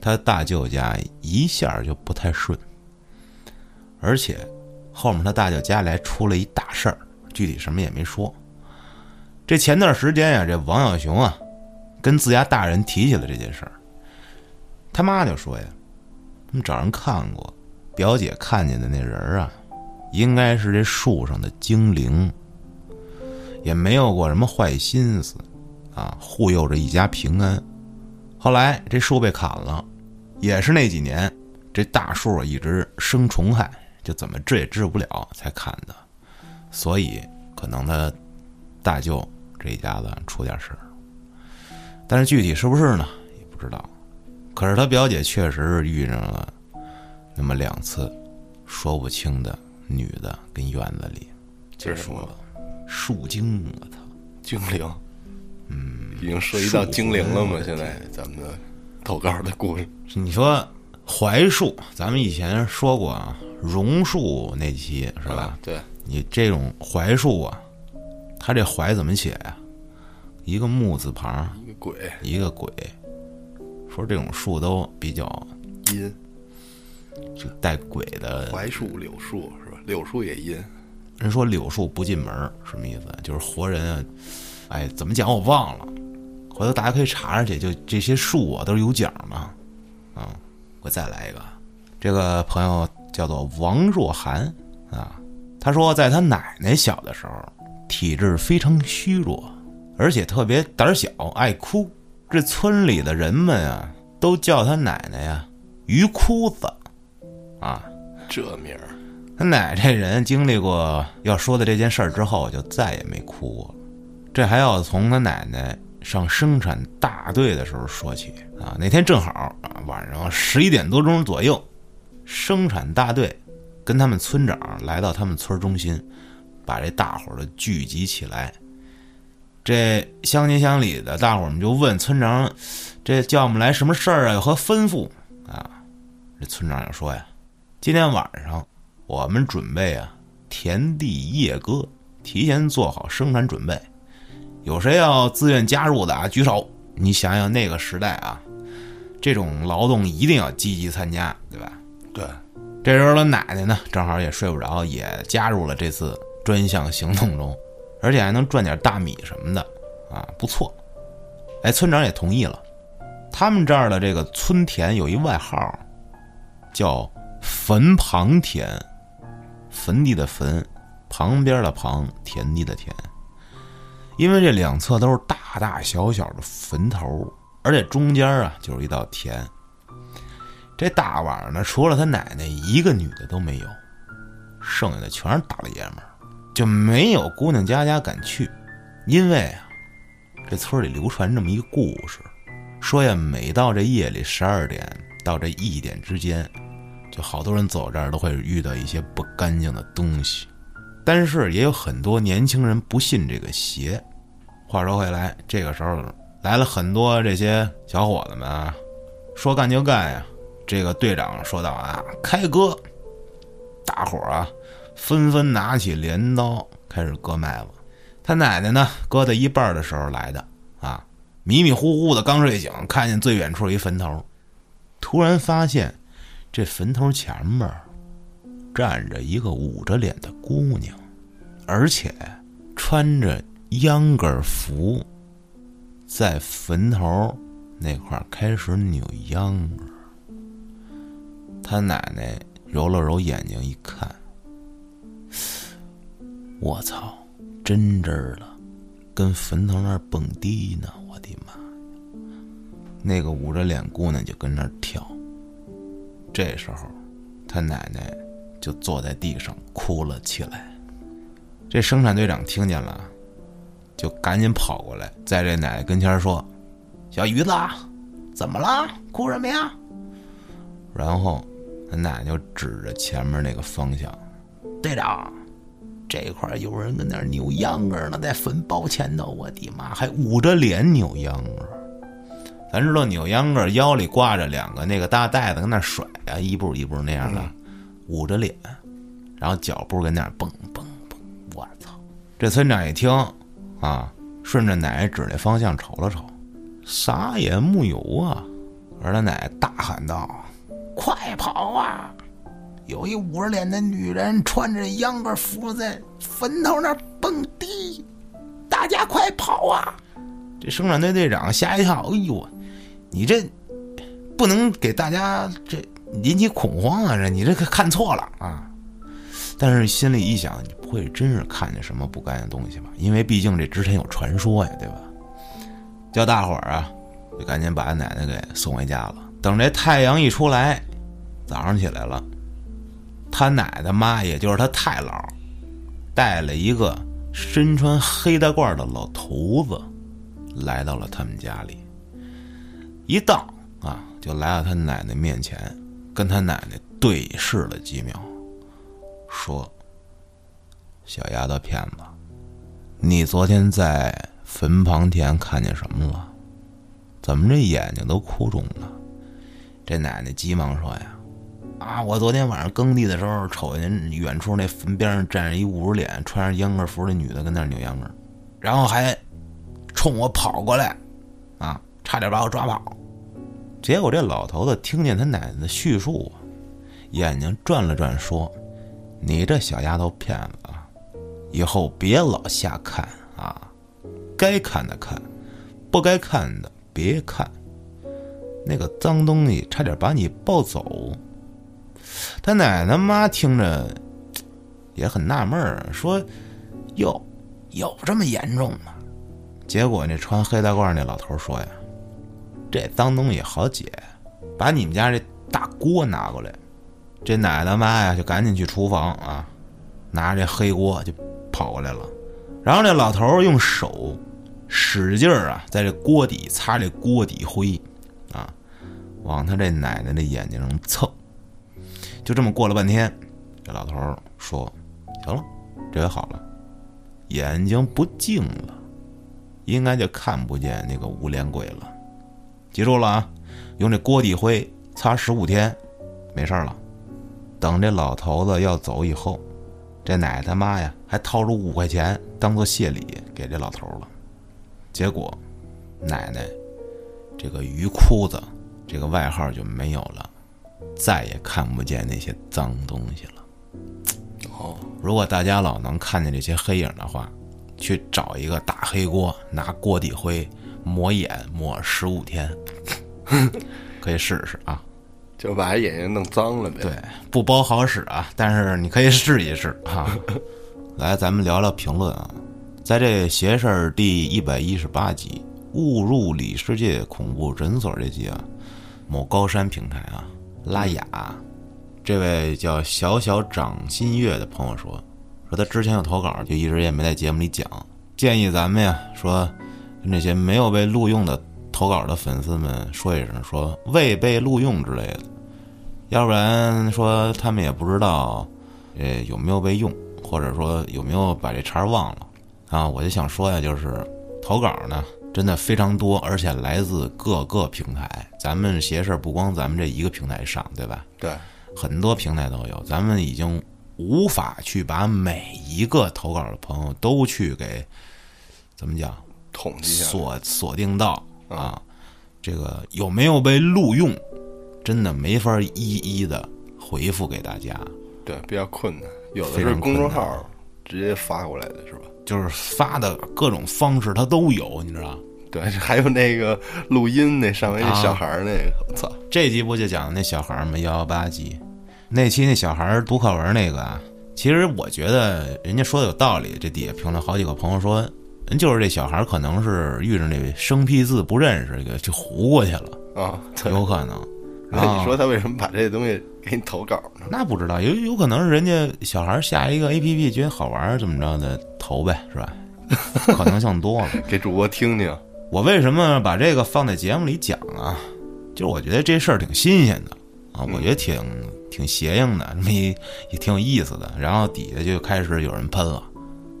他大舅家一下就不太顺，而且后面他大舅家里还出了一大事儿，具体什么也没说。这前段时间呀，这王小雄啊，跟自家大人提起了这件事儿，他妈就说呀，他们找人看过。表姐看见的那人啊，应该是这树上的精灵，也没有过什么坏心思，啊，护佑着一家平安。后来这树被砍了，也是那几年，这大树一直生虫害，就怎么治也治不了，才砍的。所以可能他大舅这一家子出点事儿，但是具体是不是呢，也不知道。可是他表姐确实遇上了。那么两次，说不清的女的跟院子里结束了，树精，我操，精灵，嗯，已经涉及到精灵了吗？现在咱们的投稿的故事，你说槐树，咱们以前说过啊，榕树那期是吧？对，你这种槐树啊，它这槐怎么写呀？一个木字旁，一个鬼，一个鬼。说这种树都比较阴。就带鬼的槐树、柳树？柳树也阴。人说柳树不进门，什么意思？就是活人啊，哎，怎么讲我忘了，回头大家可以查查去。就这些树啊，都是有讲的。啊，我再来一个，这个朋友叫做王若涵啊，他说在他奶奶小的时候，体质非常虚弱，而且特别胆小，爱哭。这村里的人们啊，都叫他奶奶呀“鱼哭子”。啊，这名儿，他奶这人经历过要说的这件事儿之后，就再也没哭过。这还要从他奶奶上生产大队的时候说起啊。那天正好啊，晚上十一点多钟左右，生产大队跟他们村长来到他们村中心，把这大伙儿都聚集起来。这乡亲乡里的大伙儿们就问村长：“这叫我们来什么事儿啊？有何吩咐啊？”这村长就说呀。今天晚上，我们准备啊田地夜歌，提前做好生产准备。有谁要自愿加入的啊？举手！你想想那个时代啊，这种劳动一定要积极参加，对吧？对。这时候，他奶奶呢，正好也睡不着，也加入了这次专项行动中，而且还能赚点大米什么的啊，不错。哎，村长也同意了。他们这儿的这个村田有一外号，叫。坟旁田，坟地的坟，旁边的旁，田地的田。因为这两侧都是大大小小的坟头，而且中间啊就是一道田。这大晚上的，除了他奶奶一个女的都没有，剩下的全是大老爷们儿，就没有姑娘家家敢去。因为啊，这村里流传这么一个故事，说呀，每到这夜里十二点到这一点之间。就好多人走这儿都会遇到一些不干净的东西，但是也有很多年轻人不信这个邪。话说回来，这个时候来了很多这些小伙子们啊，说干就干呀。这个队长说道啊，开割！大伙儿啊，纷纷拿起镰刀开始割麦子。他奶奶呢，割到一半的时候来的啊，迷迷糊糊的刚睡醒，看见最远处一坟头，突然发现。这坟头前面站着一个捂着脸的姑娘，而且穿着秧歌服，在坟头那块开始扭秧歌。他奶奶揉了揉眼睛一看，我操，真真儿了，跟坟头那儿蹦迪呢！我的妈呀！那个捂着脸姑娘就跟那儿跳。这时候，他奶奶就坐在地上哭了起来。这生产队长听见了，就赶紧跑过来，在这奶奶跟前说：“小鱼子，怎么了？哭什么呀？”然后他奶奶就指着前面那个方向：“队长，这块有人跟那儿扭秧歌呢，在坟包前头，我的妈，还捂着脸扭秧歌。咱知道扭秧歌腰里挂着两个那个大袋子，跟那甩啊，一步一步那样的，捂着脸，然后脚步跟那蹦蹦蹦。我操！这村长一听啊，顺着奶奶指那方向瞅了瞅，啥也木有啊。而他奶奶大喊道：“快跑啊！有一捂着脸的女人穿着秧歌服在坟头那儿蹦迪，大家快跑啊！”这生产队队长吓一跳，哎呦，你这不能给大家这引起恐慌啊！这你这看错了啊！但是心里一想，你不会真是看见什么不干净东西吧？因为毕竟这之前有传说呀，对吧？叫大伙儿啊，就赶紧把奶奶给送回家了。等这太阳一出来，早上起来了，他奶奶妈，也就是他太姥，带了一个身穿黑大褂的老头子，来到了他们家里。一到啊，就来到他奶奶面前，跟他奶奶对视了几秒，说：“小丫头片子，你昨天在坟旁田看见什么了？怎么这眼睛都哭肿了？”这奶奶急忙说：“呀，啊，我昨天晚上耕地的时候，瞅见远处那坟边上站着一捂着脸、穿着秧歌服的女的，跟那扭秧歌，然后还冲我跑过来，差点把我抓跑。结果这老头子听见他奶奶的叙述，眼睛转了转，说：‘你这小丫头片子，以后别老瞎看啊，该看的看，不该看的别看。’”那个脏东西差点把你抱走。他奶奶妈听着也很纳闷儿，说：“哟，有这么严重吗？”结果那穿黑大褂那老头说：“呀，这脏东西好解，把你们家这大锅拿过来。”这奶奶妈呀就赶紧去厨房啊，拿着这黑锅就跑过来了。然后这老头用手使劲儿啊，在这锅底擦这锅底灰。啊，往他这奶奶的眼睛上蹭，就这么过了半天，这老头说：“行了，这回好了，眼睛不净了，应该就看不见那个无脸鬼了。记住了啊，用这锅底灰擦十五天，没事了。等这老头子要走以后，这奶奶他妈呀，还掏出五块钱当做谢礼给这老头了。结果，奶奶。”这个鱼窟子，这个外号就没有了，再也看不见那些脏东西了。哦，如果大家老能看见这些黑影的话，去找一个大黑锅，拿锅底灰抹眼抹十五天，可以试试啊。就把眼睛弄脏了呗。对，不包好使啊，但是你可以试一试啊。来，咱们聊聊评论啊，在这邪事儿第一百一十八集。误入里世界恐怖诊所这集啊，某高山平台啊，拉雅，这位叫小小掌心月的朋友说，说他之前有投稿，就一直也没在节目里讲，建议咱们呀，说那些没有被录用的投稿的粉丝们说一声，说未被录用之类的，要不然说他们也不知道，呃有没有被用，或者说有没有把这茬忘了啊？我就想说呀，就是投稿呢。真的非常多，而且来自各个平台。咱们邪事不光咱们这一个平台上，对吧？对，很多平台都有。咱们已经无法去把每一个投稿的朋友都去给怎么讲统计锁锁定到啊。这个有没有被录用，真的没法一一的回复给大家。对，比较困难。有的是公众号直接发过来的，是吧？就是发的各种方式，它都有，你知道？对，还有那个录音，那上回那小孩那个，我操！这集不就讲那小孩吗？幺幺八集，那期那小孩读课文那个啊，其实我觉得人家说的有道理。这底下评论好几个朋友说，人就是这小孩可能是遇着那生僻字不认识，给就糊过去了啊，有可能。那 你说他为什么把这东西给你投稿呢？那不知道，有有可能是人家小孩下一个 A P P 觉得好玩，怎么着的投呗，是吧？可能性多了，给主播听听。我为什么把这个放在节目里讲啊？就是我觉得这事儿挺新鲜的，啊，我觉得挺挺邪性的，没也挺有意思的。然后底下就开始有人喷了，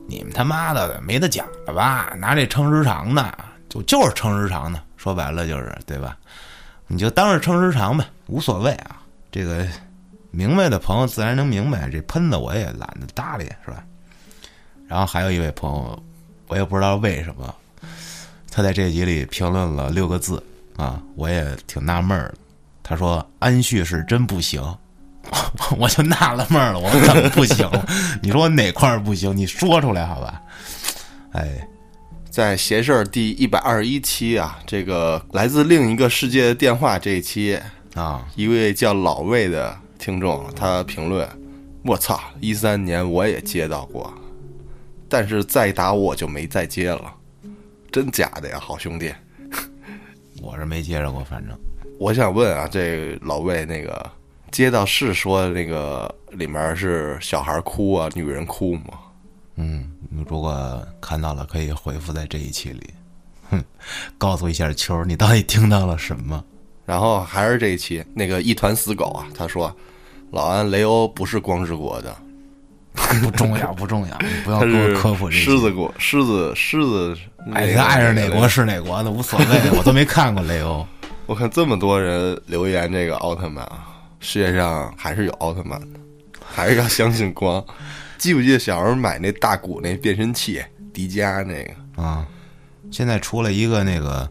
你们他妈的没得讲了吧？拿这撑时长的，就就是撑时长的，说白了就是对吧？你就当是撑时长呗，无所谓啊。这个明白的朋友自然能明白，这喷的我也懒得搭理，是吧？然后还有一位朋友，我也不知道为什么，他在这集里评论了六个字啊，我也挺纳闷儿。他说：“安旭是真不行。” 我就纳了闷了，我怎么不行？你说我哪块儿不行？你说出来好吧？哎，在邪事儿第一百二十一期啊，这个来自另一个世界的电话这一期，啊，一位叫老魏的听众，他评论：“我操，一三年我也接到过，但是再打我就没再接了，真假的呀，好兄弟。我是没接着过，反正”我想问啊，这老魏那个接到是说那个里面是小孩哭啊，女人哭吗？嗯，你如果看到了，可以回复在这一期里，哼，告诉一下秋儿，你到底听到了什么？然后还是这一期那个一团死狗啊，他说老安雷欧不是光之国的，不重要，不重要，你不要他给我科普这些狮子国，狮子狮子，哎，那个他爱是哪国是哪国的无所谓，我都没看过雷欧。我看这么多人留言这个奥特曼啊，世界上还是有奥特曼的，还是要相信光。记不记得小时候买那大鼓那变身器，迪迦那个？啊，现在出了一个那个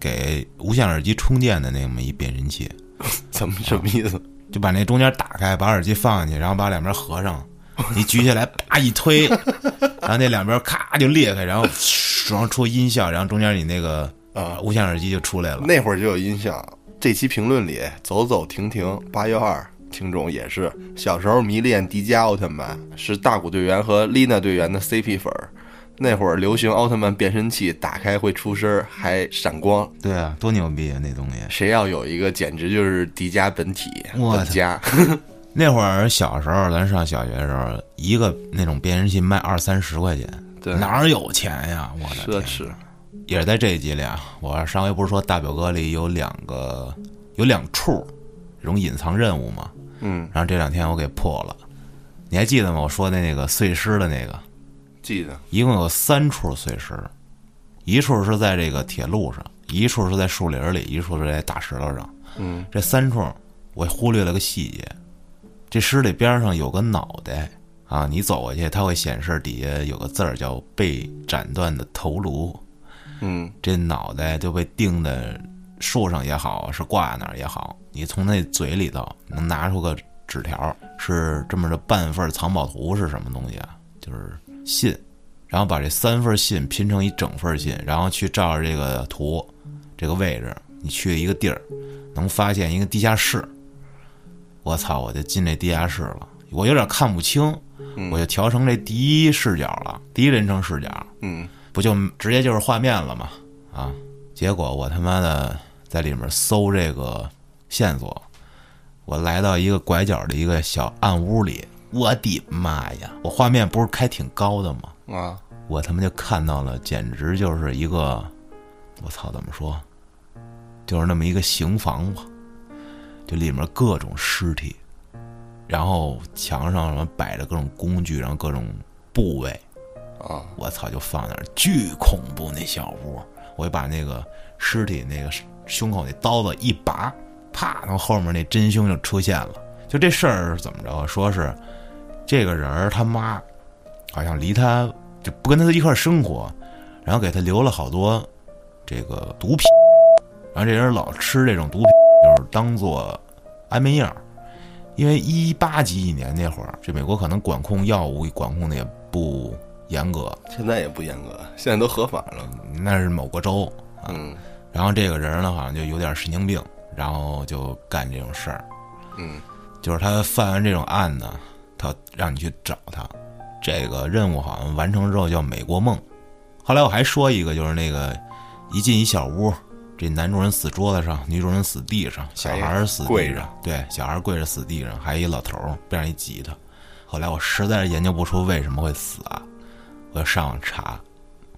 给无线耳机充电的那么一变身器，怎么什么意思？就把那中间打开，把耳机放进去，然后把两边合上，你举起来，啪一推，然后那两边咔就裂开，然后 然后出音效，然后中间你那个啊无线耳机就出来了。那会儿就有音效。这期评论里，走走停停八幺二听众也是小时候迷恋迪迦奥特曼，是大谷队员和丽娜队员的 CP 粉儿。那会儿流行奥特曼变身器，打开会出声儿，还闪光。对啊，多牛逼啊那东西！谁要有一个，简直就是迪迦本体我本家。那会儿小时候，咱上小学的时候，一个那种变身器卖二三十块钱，对哪儿有钱呀？我的天！奢侈。也是在这一集里啊，我上回不是说大表哥里有两个有两处这种隐藏任务吗？嗯，然后这两天我给破了，你还记得吗？我说的那个碎尸的那个，记得。一共有三处碎尸，一处是在这个铁路上，一处是在树林里，一处是在大石头上。嗯，这三处我忽略了个细节，这尸体边上有个脑袋啊，你走过去，它会显示底下有个字儿叫“被斩断的头颅”。嗯，这脑袋就被钉在树上也好，是挂在哪儿也好，你从那嘴里头能拿出个纸条，是这么着半份藏宝图是什么东西啊？就是信，然后把这三份信拼成一整份信，然后去照着这个图，这个位置，你去一个地儿，能发现一个地下室。我操！我就进这地下室了，我有点看不清，我就调成这第一视角了，第一人称视角。嗯，不就直接就是画面了吗？啊！结果我他妈的在里面搜这个线索，我来到一个拐角的一个小暗屋里，我的妈呀！我画面不是开挺高的吗？啊，我他妈就看到了，简直就是一个，我操，怎么说？就是那么一个刑房吧，就里面各种尸体，然后墙上什么摆着各种工具，然后各种部位，啊，我操，就放那儿，巨恐怖那小屋。我就把那个尸体那个胸口那刀子一拔，啪，然后后面那真凶就出现了。就这事儿怎么着？说是这个人他妈好像离他就不跟他一块生活，然后给他留了好多这个毒品，然后这人老吃这种毒品，就是当做安眠药。因为一八几几年那会儿，这美国可能管控药物管控的也不严格，现在也不严格，现在都合法了。那是某个州啊。嗯然后这个人呢，好像就有点神经病，然后就干这种事儿。嗯就是他犯完这种案呢，他让你去找他。这个任务好像完成之后叫美国梦。后来我还说一个，就是那个一进一小屋，这男主人死桌子上，女主人死地上，小孩儿死跪着地上，对，小孩儿跪着死地上，还有一老头儿边上一吉他。后来我实在是研究不出为什么会死啊，我就上网查。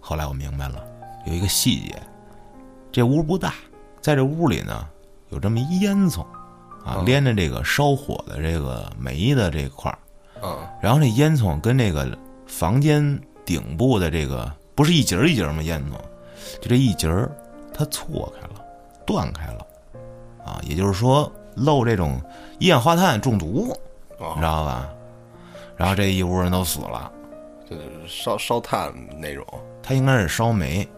后来我明白了，有一个细节，这屋不大，在这屋里呢有这么一烟囱，啊，连着这个烧火的这个煤的这块儿，嗯然后这烟囱跟这个房间顶部的这个不是一节儿一节儿吗？烟囱就这一节儿它错开了，断开了，啊，也就是说漏这种一氧化碳中毒，你知哦，道吧？然后这一屋人都死了，就是烧烧炭那种，他应该是烧煤，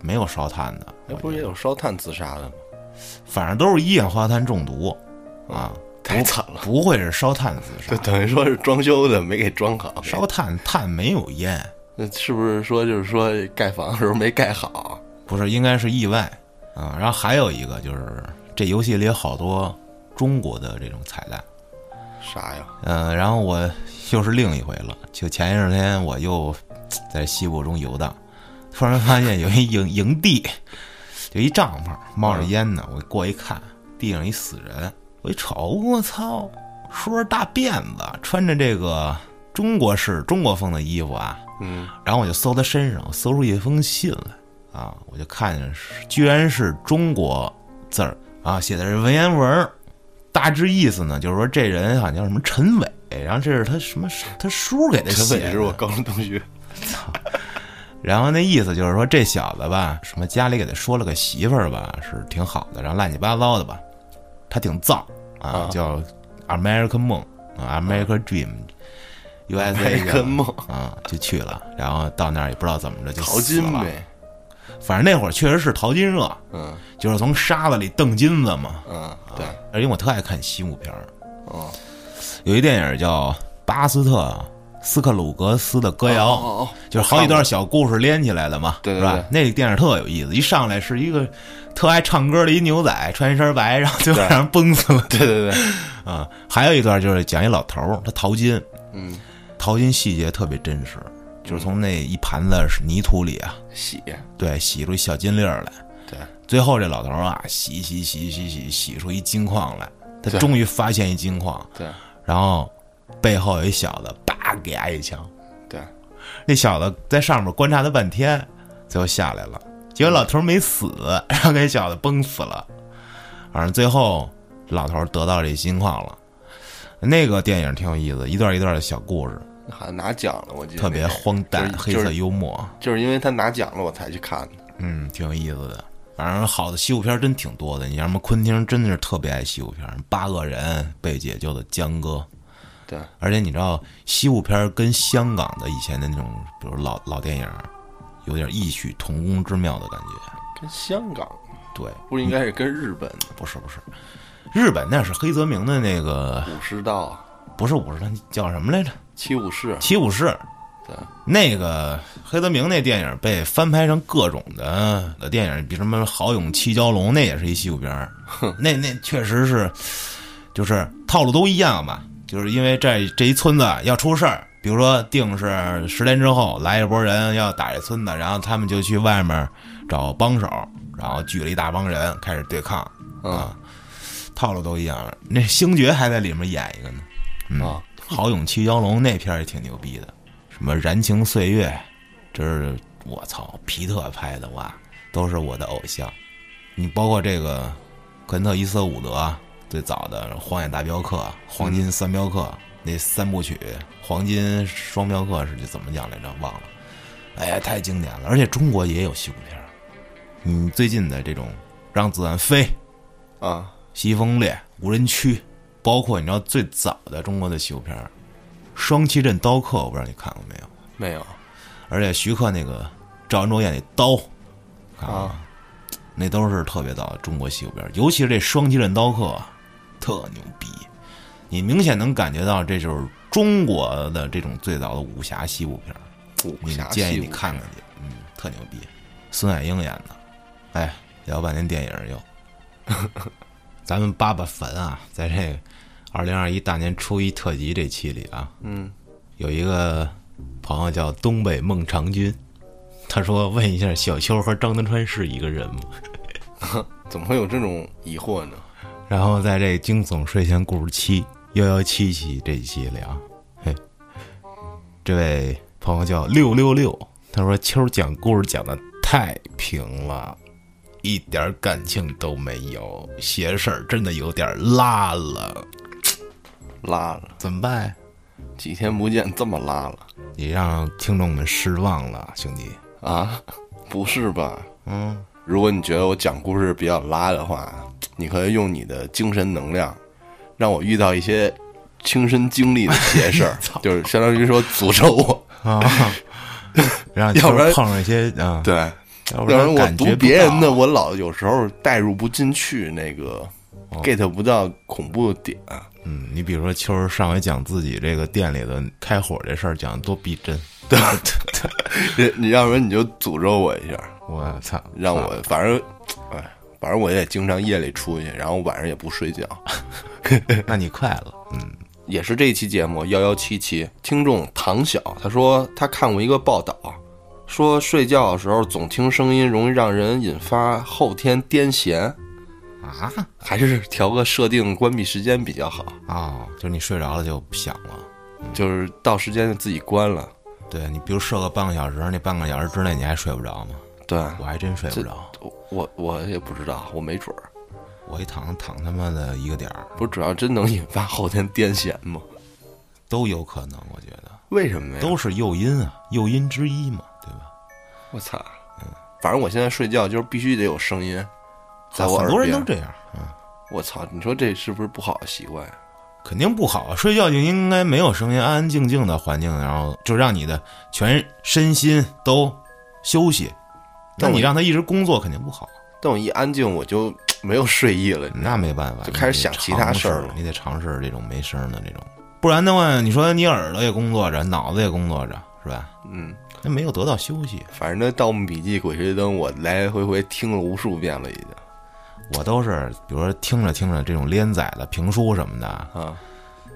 没有烧炭的，那不是也有烧炭自杀的吗？反正都是一氧化碳中毒啊，太惨了，不会是烧炭自就杀。等于说是装修的没给装好。烧炭炭没有烟，那是不是说就是说盖房的时候没盖好？不是，应该是意外啊。然后还有一个就是这游戏里有好多中国的这种彩蛋，啥呀？嗯、然后我又是另一回了，就前一阵天我又在西部中游荡，突然发现有一营营地，就一帐篷冒着烟呢，我过一看，地上一死人，我一瞅，我操，梳着大辫子，穿着这个中国式中国风的衣服啊，嗯，然后我就搜他身上，我搜出一封信来啊，我就看见是居然是中国字儿啊，写的是文言文儿，大致意思呢就是说这人好像叫什么陈伟，然后这是他什么他叔给他写的，伟是我高中同学。然后那意思就是说这小子吧，什么家里给他说了个媳妇儿吧，是挺好的，然后乱七八糟的吧，他挺造啊，啊叫 American 梦啊，American Dream。USA 梦啊，就去了，然后到那儿也不知道怎么着就淘死了。金呗。反正那会儿确实是淘金热，嗯。就是从沙子里蹬金子嘛。嗯，对，而且我特爱看西部片儿，哦，有一电影叫《巴斯特斯克鲁格斯的歌谣》，哦哦，就是好几段小故事连起来的嘛，对对是吧？对？那个电影特有意思，一上来是一个特爱唱歌的一牛仔，穿一身白，然后最后让人崩死了。对对对，啊。还有一段就是讲一老头儿，他淘金，嗯，淘金细节特别真实，就是从那一盘子泥土里啊，洗，对，洗出一小金粒儿来。对，最后这老头儿啊，洗洗洗洗洗洗出一金矿来，他终于发现一金矿，对。然后背后有一小子，叭给他一枪。对，那小子在上面观察他半天，最后下来了，结果老头儿没死，然后给小子崩死了。反正最后老头儿得到这金矿了。那个电影挺有意思，一段一段的小故事，好像拿奖了，我记得特别荒诞，黑色幽默，就是因为他拿奖了，我才去看的。嗯，挺有意思的。反正好的西部片真挺多的，你像什么昆汀，真的是特别爱西部片，八个人被解救的江哥，对，而且你知道西部片跟香港的以前的那种，比如老老电影，有点异曲同工之妙的感觉。跟香港对，不应该是跟日本的不是不是，日本那是黑泽明的那个，武士道、不是武士，道叫什么来着？七武士，七武士。对，那个黑泽明那电影被翻拍成各种的的电影，比什么《豪勇七蛟龙》，那也是一西部片儿。那那确实是，就是套路都一样吧。就是因为这这一村子要出事儿，比如说定是十年之后来一波人要打这村子，然后他们就去外面找帮手，然后聚了一大帮人开始对抗啊，套路都一样。那星爵还在里面演一个呢，嗯，啊豪勇七蛟龙》那片儿也挺牛逼的，什么《燃情岁月》，这是我操皮特拍的哇，都是我的偶像。你包括这个克林特·伊斯特伍德最早的《荒野大镖客》《黄金三镖客》那三部曲，《黄金双镖客》是怎么讲来着？忘了。哎呀，太经典了！而且中国也有西部片儿，嗯，最近的这种《让子弹飞》啊，西风烈、无人区，包括你知道最早的中国的西部片儿《双旗镇刀客》，我不知道你看过没有？没有。而且徐克那个赵文卓演的刀，看啊，那都是特别早的中国西部片儿，尤其是这《双旗镇刀客》，特牛逼，你明显能感觉到这就是中国的这种最早的武侠西部片你建议你看看去，嗯，特牛逼。孙海英演的，哎，聊半天电影又，咱们扒扒坟啊，在这二零二一大年初一特辑这期里啊，嗯，有一个朋友叫东北孟尝君，他说问一下小秋和张德川是一个人吗？怎么会有这种疑惑呢？然后在这惊悚睡前故事七幺幺七期这一期里啊，嘿，这位朋友叫六六六，他说秋讲故事讲的太平了，一点感情都没有，邪事儿真的有点拉了，拉了，怎么办？几天不见这么拉了你让听众们失望了，兄弟。啊？不是吧？嗯，如果你觉得我讲故事比较拉的话，你可以用你的精神能量，让我遇到一些亲身经历的邪事儿，就是相当于说诅咒我。啊，让要不然碰上一些啊，对，要不然我读别人的，我老有时候代入不进去，那个 get 不到恐怖的点。嗯，你比如说秋儿上回讲自己这个店里的开火这事儿，讲的多逼真。你你要不然你就诅咒我一下，我操，让我反正，哎，反正我也经常夜里出去，然后晚上也不睡觉。那你快乐，嗯，也是这一期节目幺幺七七，听众唐晓他说他看过一个报道，说睡觉的时候总听声音容易让人引发后天癫痫，啊还是调个设定关闭时间比较好，哦，就是你睡着了就不响了。就是到时间就自己关了。对你，比如设个半个小时，那半个小时之内你还睡不着吗？对，我还真睡不着，我我也不知道，我没准儿，我一躺躺他妈的一个点儿不是主要真能引发后天癫痫吗？都有可能，我觉得为什么呀？都是诱因啊，诱因之一嘛，对吧？我操，嗯反正我现在睡觉就是必须得有声音，在我很耳边。多人都这样，嗯，我操，你说这是不是不好的习惯呀？肯定不好啊。睡觉就应该没有声音，安安静静的环境，然后就让你的全身心都休息。那但你让他一直工作肯定不好，但我一安静，我就 没有睡意了。那没办法，就开始想其他事儿了你得尝试这种没声的这种，不然的话，你说你耳朵也工作着，脑子也工作着，是吧？嗯，那没有得到休息。反正那《盗墓笔记》《鬼吹灯》，我来来回回听了无数遍了，已经我都是，比如说听着听着这种连载的评书什么的，啊。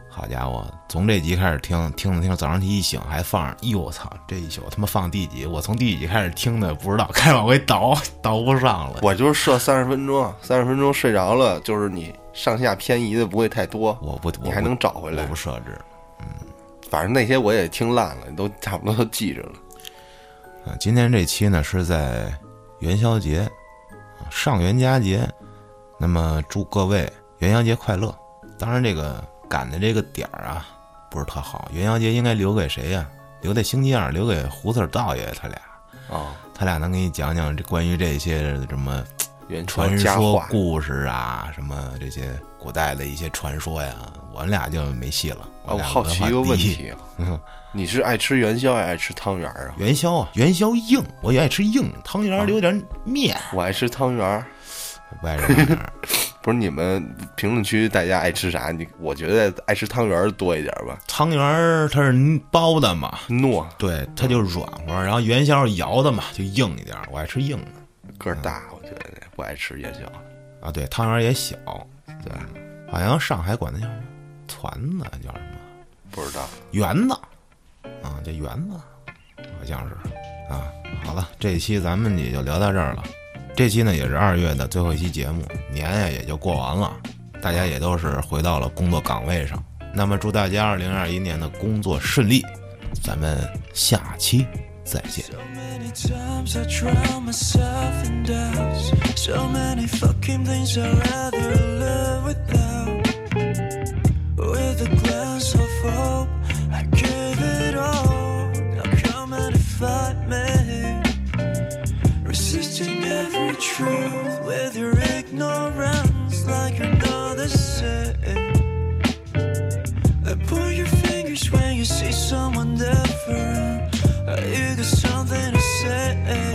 好家伙，从这集开始听，听着听着，早上起一醒还放着，哟我操，这一宿他妈放第几？我从第几集开始听的不知道，开始往回倒，倒不上了。我就是设三十分钟，三十分钟睡着了，就是你上下偏移的不会太多，我不，你还能找回来我不。设置。嗯反正那些我也听烂了，都差不多都记着了。啊，今天这期呢是在元宵节，啊上元佳节，那么祝各位元宵节快乐。当然，这个赶的这个点儿啊，不是特好。元宵节应该留给谁呀、留在星期二，留给胡四儿道爷他俩，啊，他俩能给你讲讲这关于这些什么传说，故事啊，什么这些古代的一些传说呀，我们俩就没戏了。啊，我俩好奇一个问题啊，嗯，你是爱吃元宵还是爱吃汤圆儿啊？元宵啊，元宵硬，我也爱吃硬，汤圆儿留点面，我爱吃汤圆儿。外人玩意儿 不是你们评论区大家爱吃啥？你我觉得爱吃汤圆儿多一点吧，汤圆儿它是包的嘛，糯对，它就软和，然后元宵是摇的嘛，就硬一点儿。我爱吃硬的个儿大，我觉得不爱吃元宵。啊，对，汤圆儿也小，对，好像上海管它叫什么团子，叫什么不知道。圆子啊，叫圆子，好像是啊。好了，这一期咱们也就聊到这儿了。这期呢也是二月的最后一期节目，年呀也就过完了，大家也都是回到了工作岗位上。那么祝大家二零二一年的工作顺利，咱们下期再见。So truth with your ignorance, like you're not the same. And point your fingers when you see someone different. You got something to say.